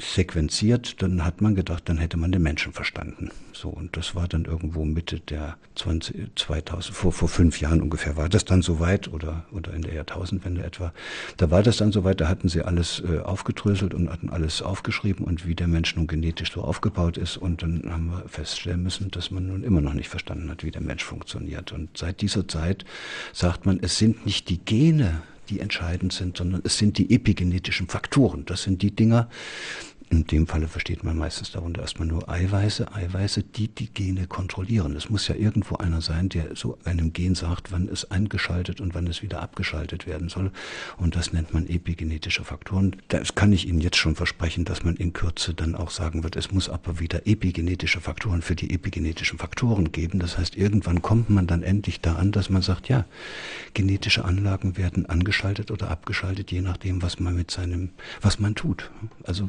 sequenziert, dann hat man gedacht, dann hätte man den Menschen verstanden. So, und das war dann irgendwo Mitte der 20, 2000, vor, vor fünf Jahren ungefähr war das dann soweit oder, oder in der Jahrtausendwende etwa. Da war das dann soweit, da hatten sie alles äh, aufgedröselt und hatten alles aufgeschrieben und wie der Mensch nun genetisch so aufgebaut ist. Und dann haben wir feststellen müssen, dass man nun immer noch nicht verstanden hat, wie der Mensch funktioniert. Und seit dieser Zeit sagt man, es sind nicht die Gene, die entscheidend sind, sondern es sind die epigenetischen Faktoren. Das sind die Dinger, in dem Falle versteht man meistens darunter erstmal nur Eiweiße, Eiweiße, die die Gene kontrollieren. Es muss ja irgendwo einer sein, der so einem Gen sagt, wann es eingeschaltet und wann es wieder abgeschaltet werden soll. Und das nennt man epigenetische Faktoren. Das kann ich Ihnen jetzt schon versprechen, dass man in Kürze dann auch sagen wird, es muss aber wieder epigenetische Faktoren für die epigenetischen Faktoren geben. Das heißt, irgendwann kommt man dann endlich da an, dass man sagt, ja, genetische Anlagen werden angeschaltet oder abgeschaltet, je nachdem, was man mit seinem, was man tut. Also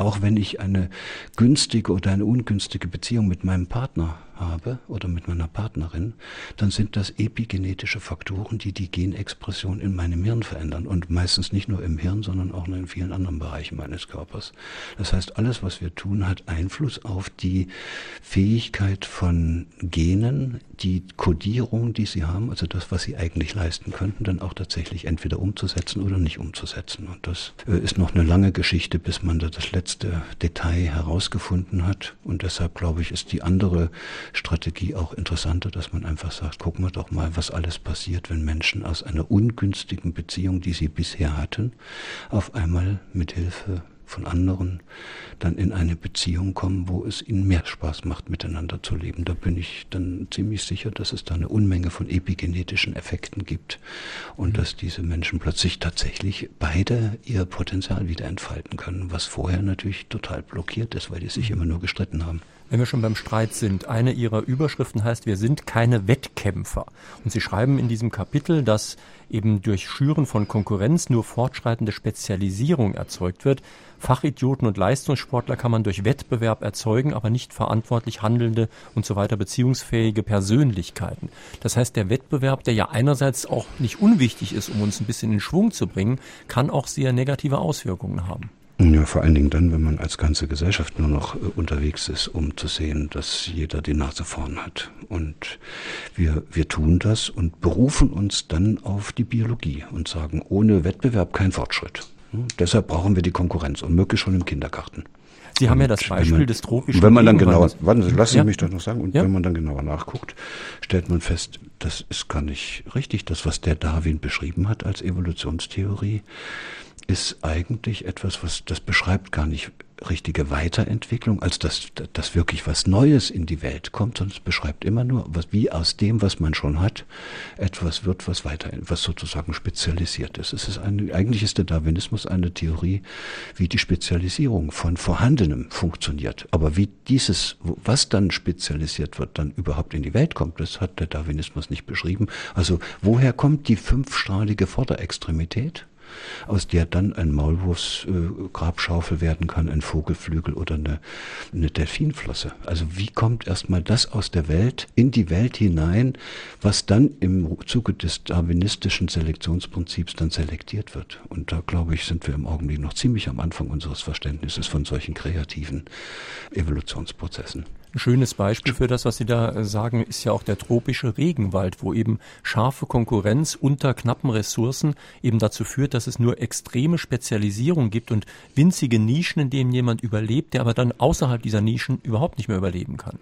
auch wenn ich eine günstige oder eine ungünstige Beziehung mit meinem Partner habe oder mit meiner Partnerin, dann sind das epigenetische Faktoren, die die Genexpression in meinem Hirn verändern und meistens nicht nur im Hirn, sondern auch in vielen anderen Bereichen meines Körpers. Das heißt, alles, was wir tun, hat Einfluss auf die Fähigkeit von Genen, die Kodierung, die sie haben, also das, was sie eigentlich leisten könnten, dann auch tatsächlich entweder umzusetzen oder nicht umzusetzen. Und das äh, ist noch eine lange Geschichte, bis man da das letzte Detail herausgefunden hat. Und deshalb glaube ich, ist die andere Strategie auch interessanter, dass man einfach sagt, gucken wir doch mal, was alles passiert, wenn Menschen aus einer ungünstigen Beziehung, die sie bisher hatten, auf einmal mit Hilfe von anderen dann in eine Beziehung kommen, wo es ihnen mehr Spaß macht, miteinander zu leben. Da bin ich dann ziemlich sicher, dass es da eine Unmenge von epigenetischen Effekten gibt und mhm. dass diese Menschen plötzlich tatsächlich beide ihr Potenzial wieder entfalten können, was vorher natürlich total blockiert ist, weil die sich mhm. immer nur gestritten haben. Wenn wir schon beim Streit sind, eine Ihrer Überschriften heißt, wir sind keine Wettkämpfer. Und Sie schreiben in diesem Kapitel, dass eben durch Schüren von Konkurrenz nur fortschreitende Spezialisierung erzeugt wird. Fachidioten und Leistungssportler kann man durch Wettbewerb erzeugen, aber nicht verantwortlich handelnde und so weiter beziehungsfähige Persönlichkeiten. Das heißt, der Wettbewerb, der ja einerseits auch nicht unwichtig ist, um uns ein bisschen in Schwung zu bringen, kann auch sehr negative Auswirkungen haben. Ja, vor allen Dingen dann, wenn man als ganze Gesellschaft nur noch äh, unterwegs ist, um zu sehen, dass jeder die Nase vorn hat. Und wir, wir tun das und berufen uns dann auf die Biologie und sagen, ohne Wettbewerb kein Fortschritt. Hm? Deshalb brauchen wir die Konkurrenz und möglichst schon im Kindergarten. Sie haben ja das Beispiel man, des tropischen Wenn man dann genauer, warten Sie, lassen Sie ja? mich das noch sagen, und ja? wenn man dann genauer nachguckt, stellt man fest, das ist gar nicht richtig, das, was der Darwin beschrieben hat als Evolutionstheorie ist eigentlich etwas, was das beschreibt gar nicht richtige Weiterentwicklung, als dass, dass wirklich was Neues in die Welt kommt, sondern es beschreibt immer nur, was, wie aus dem, was man schon hat, etwas wird, was weiter, was sozusagen spezialisiert ist. Es ist eine, eigentlich ist der Darwinismus eine Theorie, wie die Spezialisierung von Vorhandenem funktioniert. Aber wie dieses, was dann spezialisiert wird, dann überhaupt in die Welt kommt, das hat der Darwinismus nicht beschrieben. Also woher kommt die fünfstrahlige Vorderextremität? Aus der dann ein Maulwurfsgrabschaufel äh, werden kann, ein Vogelflügel oder eine, eine Delfinflosse. Also wie kommt erstmal das aus der Welt in die Welt hinein, was dann im Zuge des darwinistischen Selektionsprinzips dann selektiert wird? Und da glaube ich, sind wir im Augenblick noch ziemlich am Anfang unseres Verständnisses von solchen kreativen Evolutionsprozessen. Ein schönes Beispiel für das, was Sie da äh, sagen, ist ja auch der tropische Regenwald, wo eben scharfe Konkurrenz unter knappen Ressourcen eben dazu führt, dass es nur extreme Spezialisierung gibt und winzige Nischen, in denen jemand überlebt, der aber dann außerhalb dieser Nischen überhaupt nicht mehr überleben kann.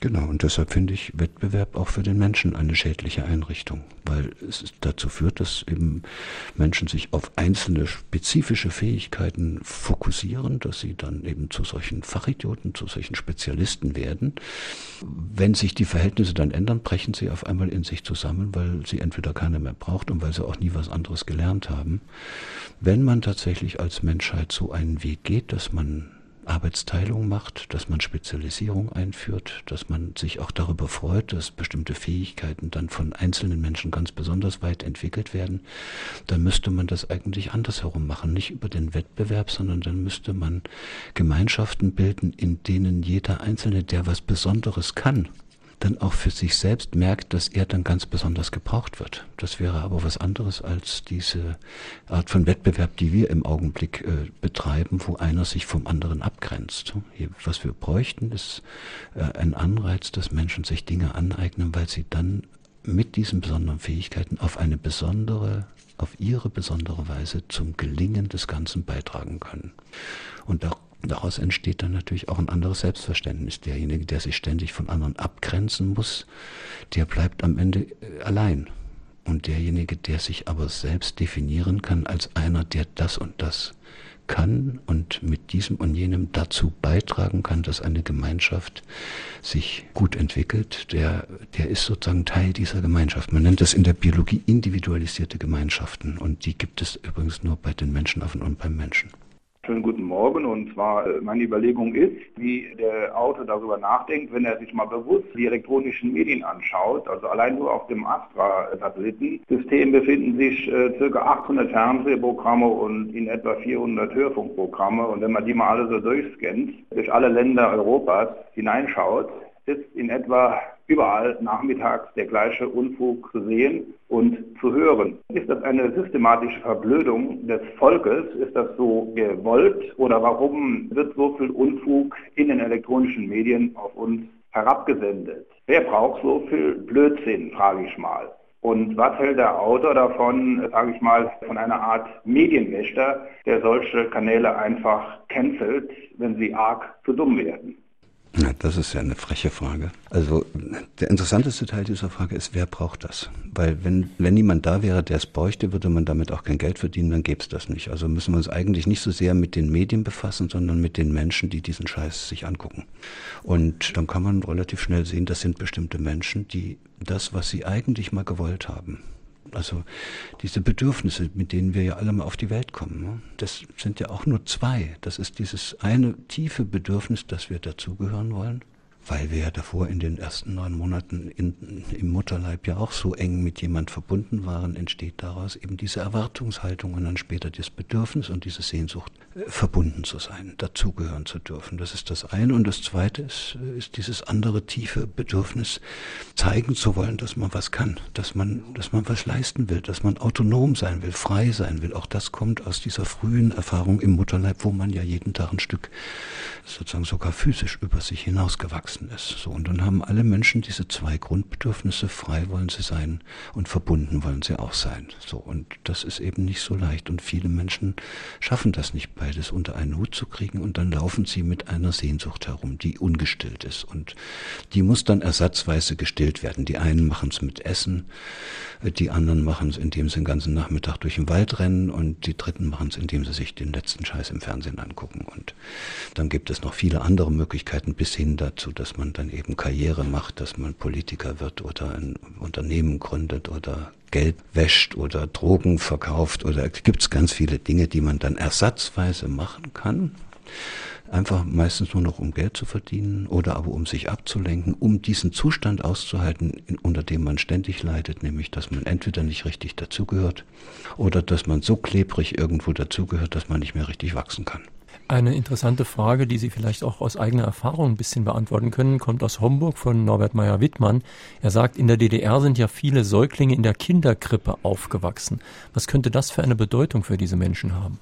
Genau, und deshalb finde ich Wettbewerb auch für den Menschen eine schädliche Einrichtung, weil es dazu führt, dass eben Menschen sich auf einzelne spezifische Fähigkeiten fokussieren, dass sie dann eben zu solchen Fachidioten, zu solchen Spezialisten werden. Wenn sich die Verhältnisse dann ändern, brechen sie auf einmal in sich zusammen, weil sie entweder keiner mehr braucht und weil sie auch nie was anderes gelernt haben. Wenn man tatsächlich als Menschheit so einen Weg geht, dass man Arbeitsteilung macht, dass man Spezialisierung einführt, dass man sich auch darüber freut, dass bestimmte Fähigkeiten dann von einzelnen Menschen ganz besonders weit entwickelt werden, dann müsste man das eigentlich andersherum machen, nicht über den Wettbewerb, sondern dann müsste man Gemeinschaften bilden, in denen jeder Einzelne, der was Besonderes kann, dann auch für sich selbst merkt, dass er dann ganz besonders gebraucht wird. Das wäre aber was anderes als diese Art von Wettbewerb, die wir im Augenblick äh, betreiben, wo einer sich vom anderen abgrenzt. Was wir bräuchten, ist äh, ein Anreiz, dass Menschen sich Dinge aneignen, weil sie dann mit diesen besonderen Fähigkeiten auf eine besondere, auf ihre besondere Weise zum Gelingen des Ganzen beitragen können. Und auch Daraus entsteht dann natürlich auch ein anderes Selbstverständnis. Derjenige, der sich ständig von anderen abgrenzen muss, der bleibt am Ende äh, allein. Und derjenige, der sich aber selbst definieren kann als einer, der das und das kann und mit diesem und jenem dazu beitragen kann, dass eine Gemeinschaft sich gut entwickelt, der, der ist sozusagen Teil dieser Gemeinschaft. Man nennt das in der Biologie individualisierte Gemeinschaften und die gibt es übrigens nur bei den Menschenaffen und beim Menschen. Schönen guten Morgen. Und zwar, äh, meine Überlegung ist, wie der Autor darüber nachdenkt, wenn er sich mal bewusst die elektronischen Medien anschaut. Also allein nur auf dem Astra-Satellitensystem befinden sich äh, ca. 800 Fernsehprogramme und in etwa 400 Hörfunkprogramme. Und wenn man die mal alle so durchscannt, durch alle Länder Europas hineinschaut, ist in etwa überall nachmittags der gleiche Unfug zu sehen und zu hören. Ist das eine systematische Verblödung des Volkes? Ist das so gewollt? Oder warum wird so viel Unfug in den elektronischen Medien auf uns herabgesendet? Wer braucht so viel Blödsinn, frage ich mal. Und was hält der Autor davon, sage ich mal, von einer Art Medienwächter, der solche Kanäle einfach cancelt, wenn sie arg zu dumm werden? Ja, das ist ja eine freche Frage. Also der interessanteste Teil dieser Frage ist, wer braucht das? Weil wenn, wenn niemand da wäre, der es bräuchte, würde man damit auch kein Geld verdienen, dann gäbe es das nicht. Also müssen wir uns eigentlich nicht so sehr mit den Medien befassen, sondern mit den Menschen, die diesen Scheiß sich angucken. Und dann kann man relativ schnell sehen, das sind bestimmte Menschen, die das, was sie eigentlich mal gewollt haben, also diese Bedürfnisse, mit denen wir ja alle mal auf die Welt kommen, ne? das sind ja auch nur zwei. Das ist dieses eine tiefe Bedürfnis, dass wir dazugehören wollen weil wir ja davor in den ersten neun Monaten in, im Mutterleib ja auch so eng mit jemand verbunden waren, entsteht daraus eben diese Erwartungshaltung und dann später das Bedürfnis und diese Sehnsucht, verbunden zu sein, dazugehören zu dürfen. Das ist das eine. Und das zweite ist, äh, ist dieses andere tiefe Bedürfnis, zeigen zu wollen, dass man was kann, dass man, dass man was leisten will, dass man autonom sein will, frei sein will. Auch das kommt aus dieser frühen Erfahrung im Mutterleib, wo man ja jeden Tag ein Stück sozusagen sogar physisch über sich hinausgewachsen gewachsen ist. So, und dann haben alle Menschen diese zwei Grundbedürfnisse, frei wollen sie sein und verbunden wollen sie auch sein. So, und das ist eben nicht so leicht. Und viele Menschen schaffen das nicht, beides unter einen Hut zu kriegen und dann laufen sie mit einer Sehnsucht herum, die ungestillt ist. Und die muss dann ersatzweise gestillt werden. Die einen machen es mit Essen, die anderen machen es, indem sie den ganzen Nachmittag durch den Wald rennen und die dritten machen es, indem sie sich den letzten Scheiß im Fernsehen angucken. Und dann gibt es noch viele andere Möglichkeiten bis hin dazu, dass dass man dann eben Karriere macht, dass man Politiker wird oder ein Unternehmen gründet oder Geld wäscht oder Drogen verkauft oder gibt es ganz viele Dinge, die man dann ersatzweise machen kann, Einfach meistens nur noch um Geld zu verdienen oder aber um sich abzulenken, um diesen Zustand auszuhalten, unter dem man ständig leidet, nämlich dass man entweder nicht richtig dazugehört oder dass man so klebrig irgendwo dazugehört, dass man nicht mehr richtig wachsen kann. Eine interessante Frage, die Sie vielleicht auch aus eigener Erfahrung ein bisschen beantworten können, kommt aus Homburg von Norbert Meyer-Wittmann. Er sagt, in der DDR sind ja viele Säuglinge in der Kinderkrippe aufgewachsen. Was könnte das für eine Bedeutung für diese Menschen haben?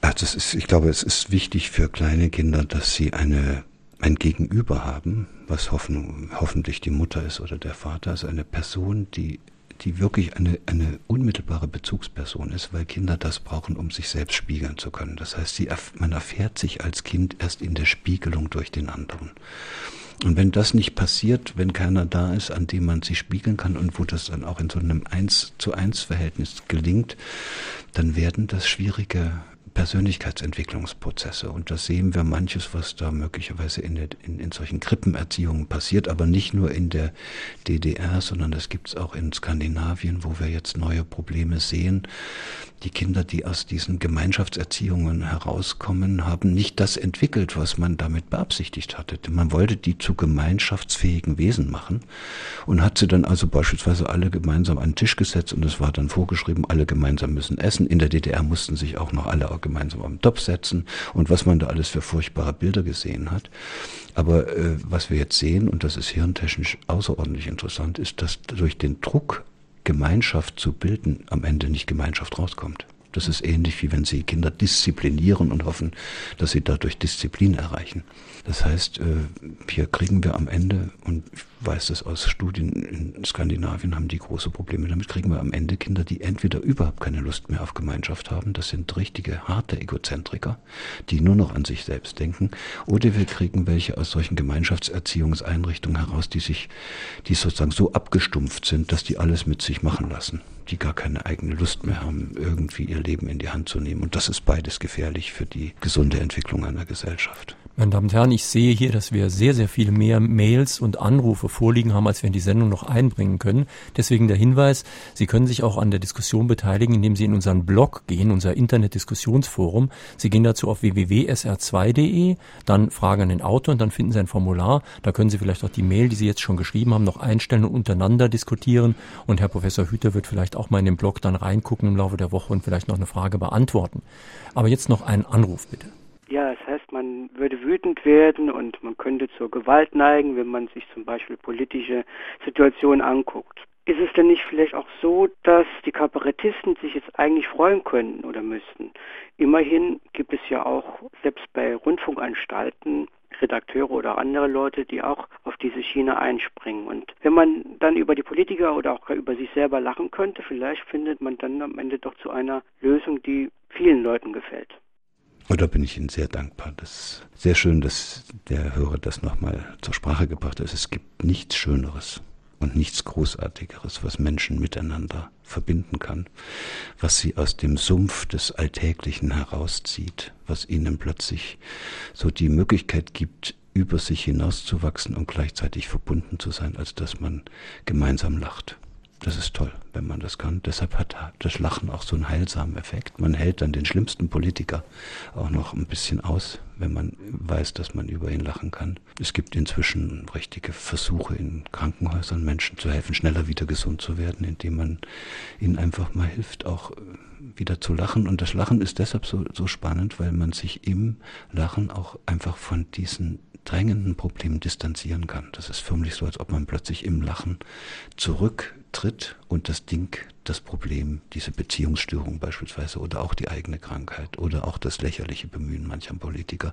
Also es ist, ich glaube, es ist wichtig für kleine Kinder, dass sie eine ein Gegenüber haben, was hoffen, hoffentlich die Mutter ist oder der Vater, also eine Person, die die wirklich eine, eine unmittelbare Bezugsperson ist, weil Kinder das brauchen, um sich selbst spiegeln zu können. Das heißt, sie, man erfährt sich als Kind erst in der Spiegelung durch den anderen. Und wenn das nicht passiert, wenn keiner da ist, an dem man sich spiegeln kann und wo das dann auch in so einem Eins zu eins Verhältnis gelingt, dann werden das schwierige Persönlichkeitsentwicklungsprozesse. Und da sehen wir manches, was da möglicherweise in, in, in solchen Krippenerziehungen passiert, aber nicht nur in der DDR, sondern das gibt es auch in Skandinavien, wo wir jetzt neue Probleme sehen. Die Kinder, die aus diesen Gemeinschaftserziehungen herauskommen, haben nicht das entwickelt, was man damit beabsichtigt hatte. Man wollte die zu gemeinschaftsfähigen Wesen machen und hat sie dann also beispielsweise alle gemeinsam an den Tisch gesetzt und es war dann vorgeschrieben, alle gemeinsam müssen essen. In der DDR mussten sich auch noch alle gemeinsam am Topf setzen und was man da alles für furchtbare Bilder gesehen hat. Aber äh, was wir jetzt sehen, und das ist hirntechnisch außerordentlich interessant, ist, dass durch den Druck, Gemeinschaft zu bilden, am Ende nicht Gemeinschaft rauskommt. Das ist ähnlich wie wenn Sie Kinder disziplinieren und hoffen, dass sie dadurch Disziplin erreichen. Das heißt, äh, hier kriegen wir am Ende, und ich weiß das aus Studien in Skandinavien, haben die große Probleme damit, kriegen wir am Ende Kinder, die entweder überhaupt keine Lust mehr auf Gemeinschaft haben, das sind richtige harte Egozentriker, die nur noch an sich selbst denken, oder wir kriegen welche aus solchen Gemeinschaftserziehungseinrichtungen heraus, die sich, die sozusagen so abgestumpft sind, dass die alles mit sich machen lassen die gar keine eigene Lust mehr haben, irgendwie ihr Leben in die Hand zu nehmen. Und das ist beides gefährlich für die gesunde Entwicklung einer Gesellschaft. Meine Damen und Herren, ich sehe hier, dass wir sehr, sehr viele mehr Mails und Anrufe vorliegen haben, als wir in die Sendung noch einbringen können. Deswegen der Hinweis, Sie können sich auch an der Diskussion beteiligen, indem Sie in unseren Blog gehen, unser Internetdiskussionsforum. Sie gehen dazu auf www.sr2.de, dann Fragen an den Autor und dann finden Sie ein Formular. Da können Sie vielleicht auch die Mail, die Sie jetzt schon geschrieben haben, noch einstellen und untereinander diskutieren. Und Herr Professor Hüter wird vielleicht auch mal in den Blog dann reingucken im Laufe der Woche und vielleicht noch eine Frage beantworten. Aber jetzt noch einen Anruf bitte. Ja, das heißt, man würde wütend werden und man könnte zur Gewalt neigen, wenn man sich zum Beispiel politische Situationen anguckt. Ist es denn nicht vielleicht auch so, dass die Kabarettisten sich jetzt eigentlich freuen könnten oder müssten? Immerhin gibt es ja auch selbst bei Rundfunkanstalten Redakteure oder andere Leute, die auch auf diese Schiene einspringen. Und wenn man dann über die Politiker oder auch über sich selber lachen könnte, vielleicht findet man dann am Ende doch zu einer Lösung, die vielen Leuten gefällt. Und da bin ich Ihnen sehr dankbar. Das ist sehr schön, dass der Hörer das nochmal zur Sprache gebracht hat. Es gibt nichts Schöneres und nichts Großartigeres, was Menschen miteinander verbinden kann, was sie aus dem Sumpf des Alltäglichen herauszieht, was ihnen plötzlich so die Möglichkeit gibt, über sich hinauszuwachsen und gleichzeitig verbunden zu sein, als dass man gemeinsam lacht. Das ist toll, wenn man das kann. Deshalb hat das Lachen auch so einen heilsamen Effekt. Man hält dann den schlimmsten Politiker auch noch ein bisschen aus, wenn man weiß, dass man über ihn lachen kann. Es gibt inzwischen richtige Versuche in Krankenhäusern, Menschen zu helfen, schneller wieder gesund zu werden, indem man ihnen einfach mal hilft, auch äh, wieder zu lachen. Und das Lachen ist deshalb so, so spannend, weil man sich im Lachen auch einfach von diesen drängenden Problemen distanzieren kann. Das ist förmlich so, als ob man plötzlich im Lachen zurück tritt und das Ding, das Problem, diese Beziehungsstörung beispielsweise oder auch die eigene Krankheit oder auch das lächerliche Bemühen mancher Politiker,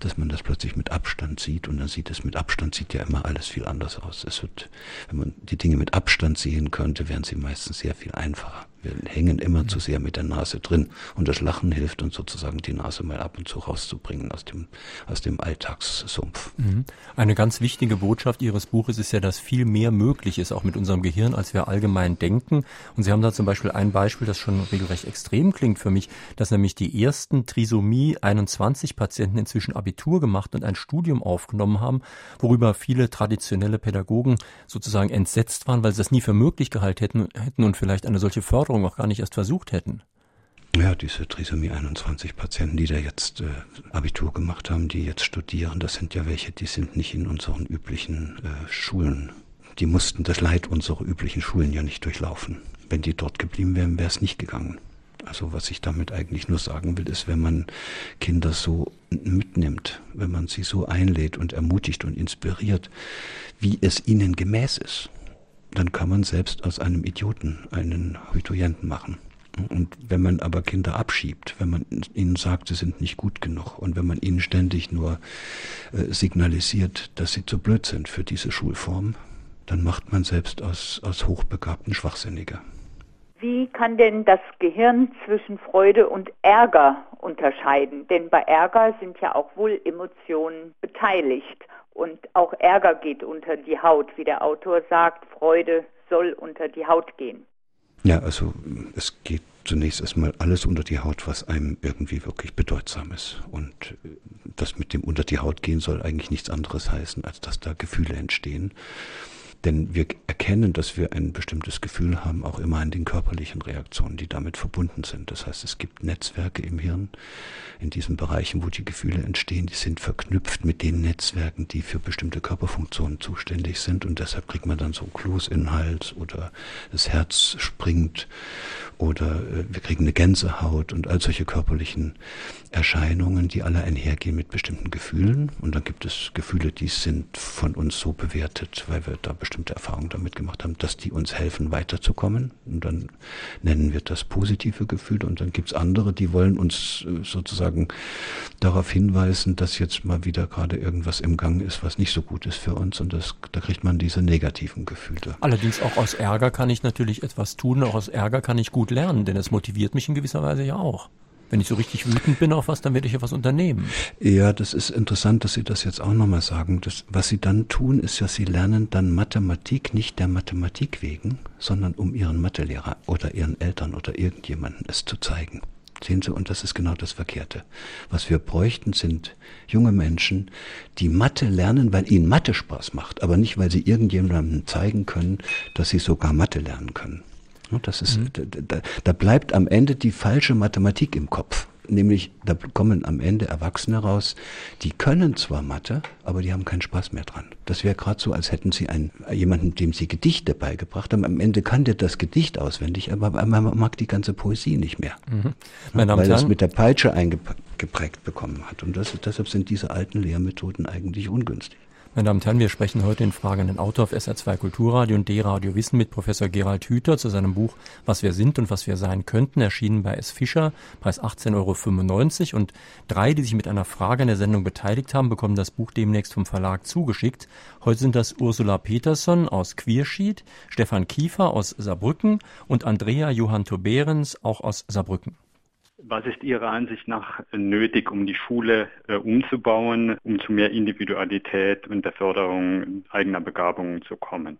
dass man das plötzlich mit Abstand sieht und dann sieht es mit Abstand sieht ja immer alles viel anders aus. Es wird, wenn man die Dinge mit Abstand sehen könnte, wären sie meistens sehr viel einfacher. Wir hängen immer zu sehr mit der Nase drin und das Lachen hilft uns sozusagen die Nase mal ab und zu rauszubringen aus dem, aus dem Alltagssumpf. Mhm. Eine ganz wichtige Botschaft Ihres Buches ist ja, dass viel mehr möglich ist, auch mit unserem Gehirn, als wir allgemein denken. Und Sie haben da zum Beispiel ein Beispiel, das schon regelrecht extrem klingt für mich, dass nämlich die ersten Trisomie 21 Patienten inzwischen Abitur gemacht und ein Studium aufgenommen haben, worüber viele traditionelle Pädagogen sozusagen entsetzt waren, weil sie das nie für möglich gehalten hätten, hätten und vielleicht eine solche Förderung auch gar nicht erst versucht hätten. Ja, diese Trisomie 21 Patienten, die da jetzt äh, Abitur gemacht haben, die jetzt studieren, das sind ja welche, die sind nicht in unseren üblichen äh, Schulen. Die mussten das Leid unserer üblichen Schulen ja nicht durchlaufen. Wenn die dort geblieben wären, wäre es nicht gegangen. Also was ich damit eigentlich nur sagen will, ist, wenn man Kinder so mitnimmt, wenn man sie so einlädt und ermutigt und inspiriert, wie es ihnen gemäß ist, dann kann man selbst aus einem Idioten einen Abiturienten machen. Und wenn man aber Kinder abschiebt, wenn man ihnen sagt, sie sind nicht gut genug und wenn man ihnen ständig nur äh, signalisiert, dass sie zu blöd sind für diese Schulform, dann macht man selbst aus, aus Hochbegabten Schwachsinnige. Wie kann denn das Gehirn zwischen Freude und Ärger unterscheiden? Denn bei Ärger sind ja auch wohl Emotionen beteiligt. Und auch Ärger geht unter die Haut, wie der Autor sagt, Freude soll unter die Haut gehen. Ja, also es geht zunächst erstmal alles unter die Haut, was einem irgendwie wirklich bedeutsam ist. Und äh, das mit dem unter die Haut gehen soll eigentlich nichts anderes heißen, als dass da Gefühle entstehen. Denn wir erkennen, dass wir ein bestimmtes Gefühl haben, auch immer an den körperlichen Reaktionen, die damit verbunden sind. Das heißt, es gibt Netzwerke im Hirn, in diesen Bereichen, wo die Gefühle entstehen, die sind verknüpft mit den Netzwerken, die für bestimmte Körperfunktionen zuständig sind. Und deshalb kriegt man dann so Kloß in den Hals oder das Herz springt oder äh, wir kriegen eine Gänsehaut und all solche körperlichen Erscheinungen, die alle einhergehen mit bestimmten Gefühlen. Und dann gibt es Gefühle, die sind von uns so bewertet, weil wir da bestimmte Erfahrungen damit gemacht haben, dass die uns helfen, weiterzukommen. Und dann nennen wir das positive Gefühle. Und dann gibt es andere, die wollen uns äh, sozusagen darauf hinweisen, dass jetzt mal wieder gerade irgendwas im Gang ist, was nicht so gut ist für uns. Und das, da kriegt man diese negativen Gefühle. Allerdings auch aus Ärger kann ich natürlich etwas tun. Auch aus Ärger kann ich gut lernen, denn es motiviert mich in gewisser Weise ja auch. Wenn ich so richtig wütend bin auf was, dann werde ich ja was unternehmen. Ja, das ist interessant, dass Sie das jetzt auch nochmal sagen. Das, was Sie dann tun, ist ja, Sie lernen dann Mathematik nicht der Mathematik wegen, sondern um Ihren Mathelehrer oder Ihren Eltern oder irgendjemanden es zu zeigen. Sehen Sie, und das ist genau das Verkehrte. Was wir bräuchten, sind junge Menschen, die Mathe lernen, weil ihnen Mathe Spaß macht, aber nicht, weil sie irgendjemandem zeigen können, dass sie sogar Mathe lernen können. Das ist, mhm. da, da bleibt am Ende die falsche Mathematik im Kopf. Nämlich, da kommen am Ende Erwachsene raus, die können zwar Mathe, aber die haben keinen Spaß mehr dran. Das wäre gerade so, als hätten sie einen, jemanden, dem sie Gedichte beigebracht haben. Am Ende kann der das Gedicht auswendig, aber man mag die ganze Poesie nicht mehr. Mhm. Ja, weil das mit der Peitsche eingeprägt bekommen hat. Und das, deshalb sind diese alten Lehrmethoden eigentlich ungünstig. Meine Damen und Herren, wir sprechen heute in Frage an den Autor auf SR2 Kulturradio und D-Radio Wissen mit Professor Gerald Hüther zu seinem Buch Was wir sind und was wir sein könnten, erschienen bei S. Fischer, Preis 18,95 Euro. Und drei, die sich mit einer Frage in der Sendung beteiligt haben, bekommen das Buch demnächst vom Verlag zugeschickt. Heute sind das Ursula Peterson aus Quierschied, Stefan Kiefer aus Saarbrücken und Andrea Johann Toberens auch aus Saarbrücken. Was ist Ihrer Ansicht nach nötig, um die Schule äh, umzubauen, um zu mehr Individualität und der Förderung eigener Begabungen zu kommen?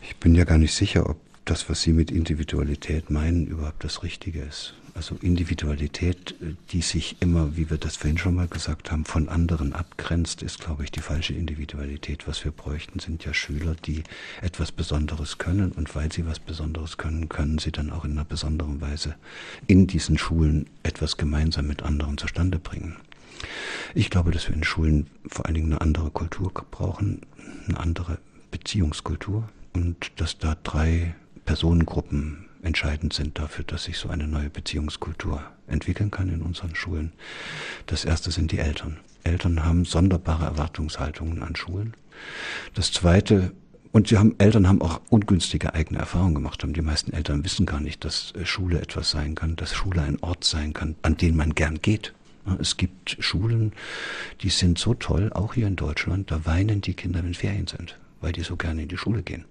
Ich bin ja gar nicht sicher, ob das, was Sie mit Individualität meinen, überhaupt das Richtige ist. Also Individualität, die sich immer, wie wir das vorhin schon mal gesagt haben, von anderen abgrenzt, ist, glaube ich, die falsche Individualität. Was wir bräuchten, sind ja Schüler, die etwas Besonderes können und weil sie was Besonderes können, können sie dann auch in einer besonderen Weise in diesen Schulen etwas gemeinsam mit anderen zustande bringen. Ich glaube, dass wir in Schulen vor allen Dingen eine andere Kultur brauchen, eine andere Beziehungskultur und dass da drei Personengruppen entscheidend sind dafür, dass sich so eine neue Beziehungskultur entwickeln kann in unseren Schulen. Das erste sind die Eltern. Eltern haben sonderbare Erwartungshaltungen an Schulen. Das zweite und sie haben, Eltern haben auch ungünstige eigene Erfahrungen gemacht haben. Die meisten Eltern wissen gar nicht, dass äh, Schule etwas sein kann, dass Schule ein Ort sein kann, an den man gern geht. Es gibt Schulen, die sind so toll, auch hier in Deutschland, da weinen die Kinder, wenn Ferien sind, weil die so gerne in die Schule gehen.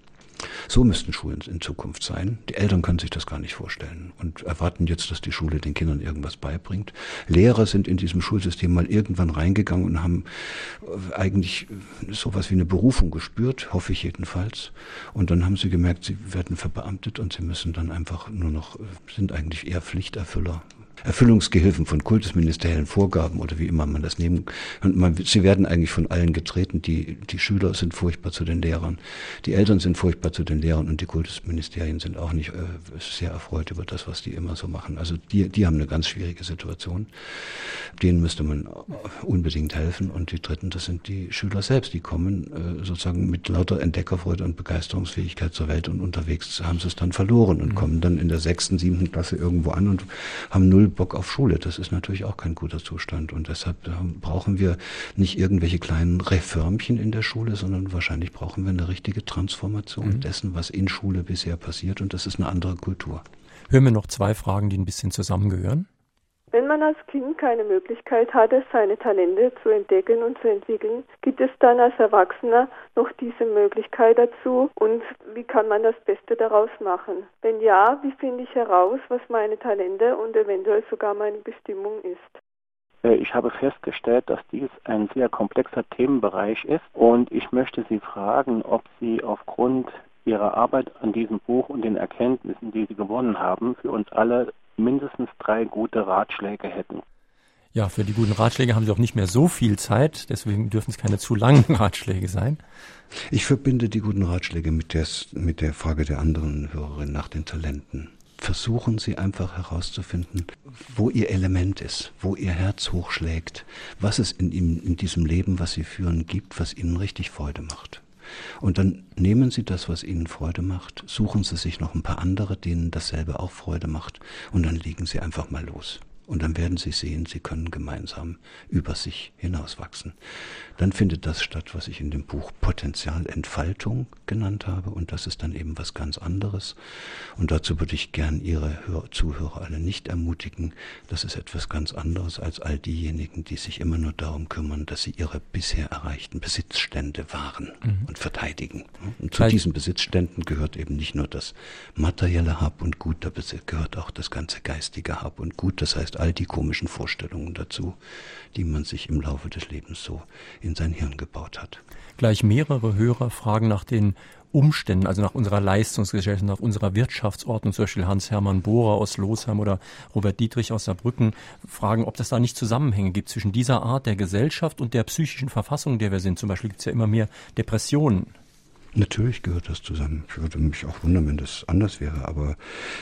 So müssten Schulen in Zukunft sein. Die Eltern können sich das gar nicht vorstellen und erwarten jetzt, dass die Schule den Kindern irgendwas beibringt. Lehrer sind in diesem Schulsystem mal irgendwann reingegangen und haben äh, eigentlich sowas wie eine Berufung gespürt, hoffe ich jedenfalls. Und dann haben sie gemerkt, sie werden verbeamtet und sie müssen dann einfach nur noch, äh, sind eigentlich eher Pflichterfüller Erfüllungsgehilfen von kultusministeriellen Vorgaben oder wie immer man das nehmen und man, sie werden eigentlich von allen getreten. Die, die Schüler sind furchtbar zu den Lehrern, die Eltern sind furchtbar zu den Lehrern und die Kultusministerien sind auch nicht äh, sehr erfreut über das, was die immer so machen. Also die, die haben eine ganz schwierige Situation. Denen müsste man unbedingt helfen. Und die Dritten, das sind die Schüler selbst, die kommen äh, sozusagen mit lauter Entdeckerfreude und Begeisterungsfähigkeit zur Welt und unterwegs haben sie es dann verloren und mhm. kommen dann in der sechsten, siebten Klasse irgendwo an und haben null Bock auf Schule. Das ist natürlich auch kein guter Zustand. Und deshalb brauchen wir nicht irgendwelche kleinen Reformchen in der Schule, sondern wahrscheinlich brauchen wir eine richtige Transformation mhm. dessen, was in Schule bisher passiert. Und das ist eine andere Kultur. Hören wir noch zwei Fragen, die ein bisschen zusammengehören. Wenn man als Kind keine Möglichkeit hatte, seine Talente zu entdecken und zu entwickeln, gibt es dann als Erwachsener noch diese Möglichkeit dazu und wie kann man das Beste daraus machen? Wenn ja, wie finde ich heraus, was meine Talente und eventuell sogar meine Bestimmung ist? Äh, ich habe festgestellt, dass dies ein sehr komplexer Themenbereich ist und ich möchte Sie fragen, ob Sie aufgrund Ihrer Arbeit an diesem Buch und den Erkenntnissen, die Sie gewonnen haben, für uns alle mindestens drei gute Ratschläge hätten. Ja, für die guten Ratschläge haben Sie auch nicht mehr so viel Zeit, deswegen dürfen es keine zu langen Ratschläge sein. Ich verbinde die guten Ratschläge mit der, mit der Frage der anderen Hörerin nach den Talenten. Versuchen Sie einfach herauszufinden, wo Ihr Element ist, wo Ihr Herz hochschlägt, was es in, ihm, in diesem Leben, was Sie führen, gibt, was Ihnen richtig Freude macht. Und dann nehmen Sie das, was Ihnen Freude macht, suchen Sie sich noch ein paar andere, denen dasselbe auch Freude macht, und dann legen Sie einfach mal los. Und dann werden Sie sehen, Sie können gemeinsam über sich hinauswachsen. Dann findet das statt, was ich in dem Buch Potenzialentfaltung genannt habe. Und das ist dann eben was ganz anderes. Und dazu würde ich gern Ihre Zuhörer alle nicht ermutigen. Das ist etwas ganz anderes als all diejenigen, die sich immer nur darum kümmern, dass sie ihre bisher erreichten Besitzstände wahren mhm. und verteidigen. Und zu diesen Besitzständen gehört eben nicht nur das materielle Hab und Gut, da gehört auch das ganze geistige Hab und Gut. Das heißt, all die komischen Vorstellungen dazu, die man sich im Laufe des Lebens so in sein Hirn gebaut hat. Gleich mehrere Hörer fragen nach den Umständen, also nach unserer Leistungsgesellschaft, nach unserer Wirtschaftsordnung, zum Beispiel Hans-Hermann Bohrer aus Losheim oder Robert Dietrich aus Saarbrücken, fragen, ob das da nicht Zusammenhänge gibt zwischen dieser Art der Gesellschaft und der psychischen Verfassung, der wir sind. Zum Beispiel gibt es ja immer mehr Depressionen. Natürlich gehört das zusammen. Ich würde mich auch wundern, wenn das anders wäre. Aber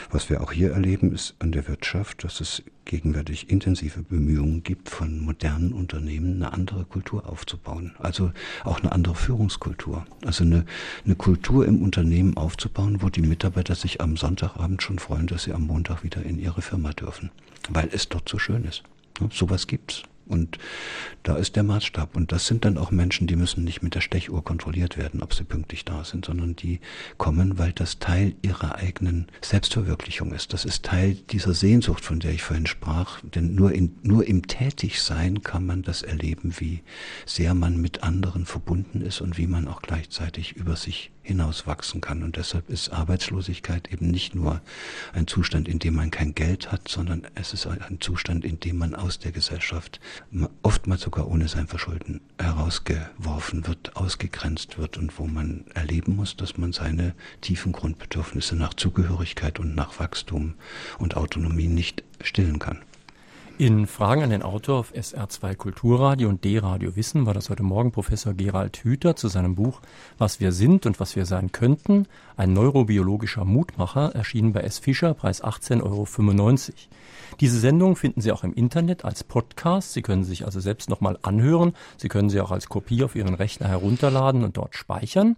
was wir auch hier erleben, ist an der Wirtschaft, dass es gegenwärtig intensive Bemühungen gibt, von modernen Unternehmen eine andere Kultur aufzubauen. Also auch eine andere Führungskultur. Also eine, eine Kultur im Unternehmen aufzubauen, wo die Mitarbeiter sich am Sonntagabend schon freuen, dass sie am Montag wieder in ihre Firma dürfen. Weil es dort so schön ist. Sowas gibt's. Und da ist der Maßstab. Und das sind dann auch Menschen, die müssen nicht mit der Stechuhr kontrolliert werden, ob sie pünktlich da sind, sondern die kommen, weil das Teil ihrer eigenen Selbstverwirklichung ist. Das ist Teil dieser Sehnsucht, von der ich vorhin sprach. Denn nur, in, nur im Tätigsein kann man das erleben, wie sehr man mit anderen verbunden ist und wie man auch gleichzeitig über sich hinauswachsen kann. Und deshalb ist Arbeitslosigkeit eben nicht nur ein Zustand, in dem man kein Geld hat, sondern es ist ein Zustand, in dem man aus der Gesellschaft oftmals sogar ohne sein Verschulden herausgeworfen wird, ausgegrenzt wird und wo man erleben muss, dass man seine tiefen Grundbedürfnisse nach Zugehörigkeit und nach Wachstum und Autonomie nicht stillen kann. In Fragen an den Autor auf SR2 Kulturradio und D-Radio Wissen war das heute Morgen Professor Gerald Hüther zu seinem Buch Was wir sind und was wir sein könnten, ein neurobiologischer Mutmacher, erschienen bei S. Fischer, Preis 18,95 Euro. Diese Sendung finden Sie auch im Internet als Podcast. Sie können sich also selbst nochmal anhören. Sie können sie auch als Kopie auf Ihren Rechner herunterladen und dort speichern.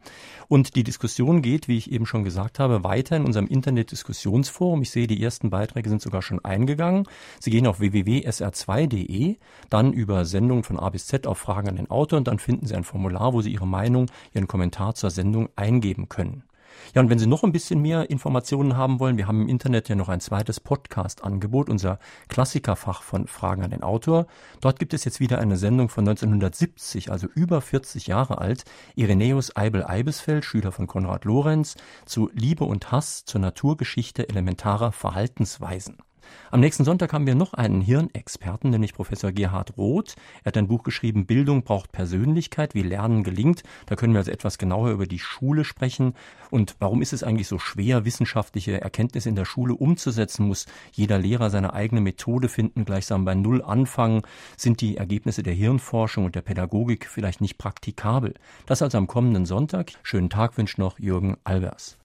Und die Diskussion geht, wie ich eben schon gesagt habe, weiter in unserem Internet-Diskussionsforum. Ich sehe, die ersten Beiträge sind sogar schon eingegangen. Sie gehen auf www.sr2.de, dann über Sendungen von A bis Z auf Fragen an den Autor und dann finden Sie ein Formular, wo Sie Ihre Meinung, Ihren Kommentar zur Sendung eingeben können. Ja, und wenn Sie noch ein bisschen mehr Informationen haben wollen, wir haben im Internet ja noch ein zweites Podcast-Angebot, unser Klassikerfach von Fragen an den Autor. Dort gibt es jetzt wieder eine Sendung von 1970, also über 40 Jahre alt. Irenäus Eibel-Eibesfeld, Schüler von Konrad Lorenz, zu Liebe und Hass zur Naturgeschichte elementarer Verhaltensweisen. Am nächsten Sonntag haben wir noch einen Hirnexperten, nämlich Professor Gerhard Roth. Er hat ein Buch geschrieben, Bildung braucht Persönlichkeit, wie Lernen gelingt. Da können wir also etwas genauer über die Schule sprechen. Und warum ist es eigentlich so schwer, wissenschaftliche Erkenntnisse in der Schule umzusetzen? Muss jeder Lehrer seine eigene Methode finden, gleichsam bei Null anfangen? Sind die Ergebnisse der Hirnforschung und der Pädagogik vielleicht nicht praktikabel? Das also am kommenden Sonntag. Schönen Tag wünscht noch Jürgen Albers.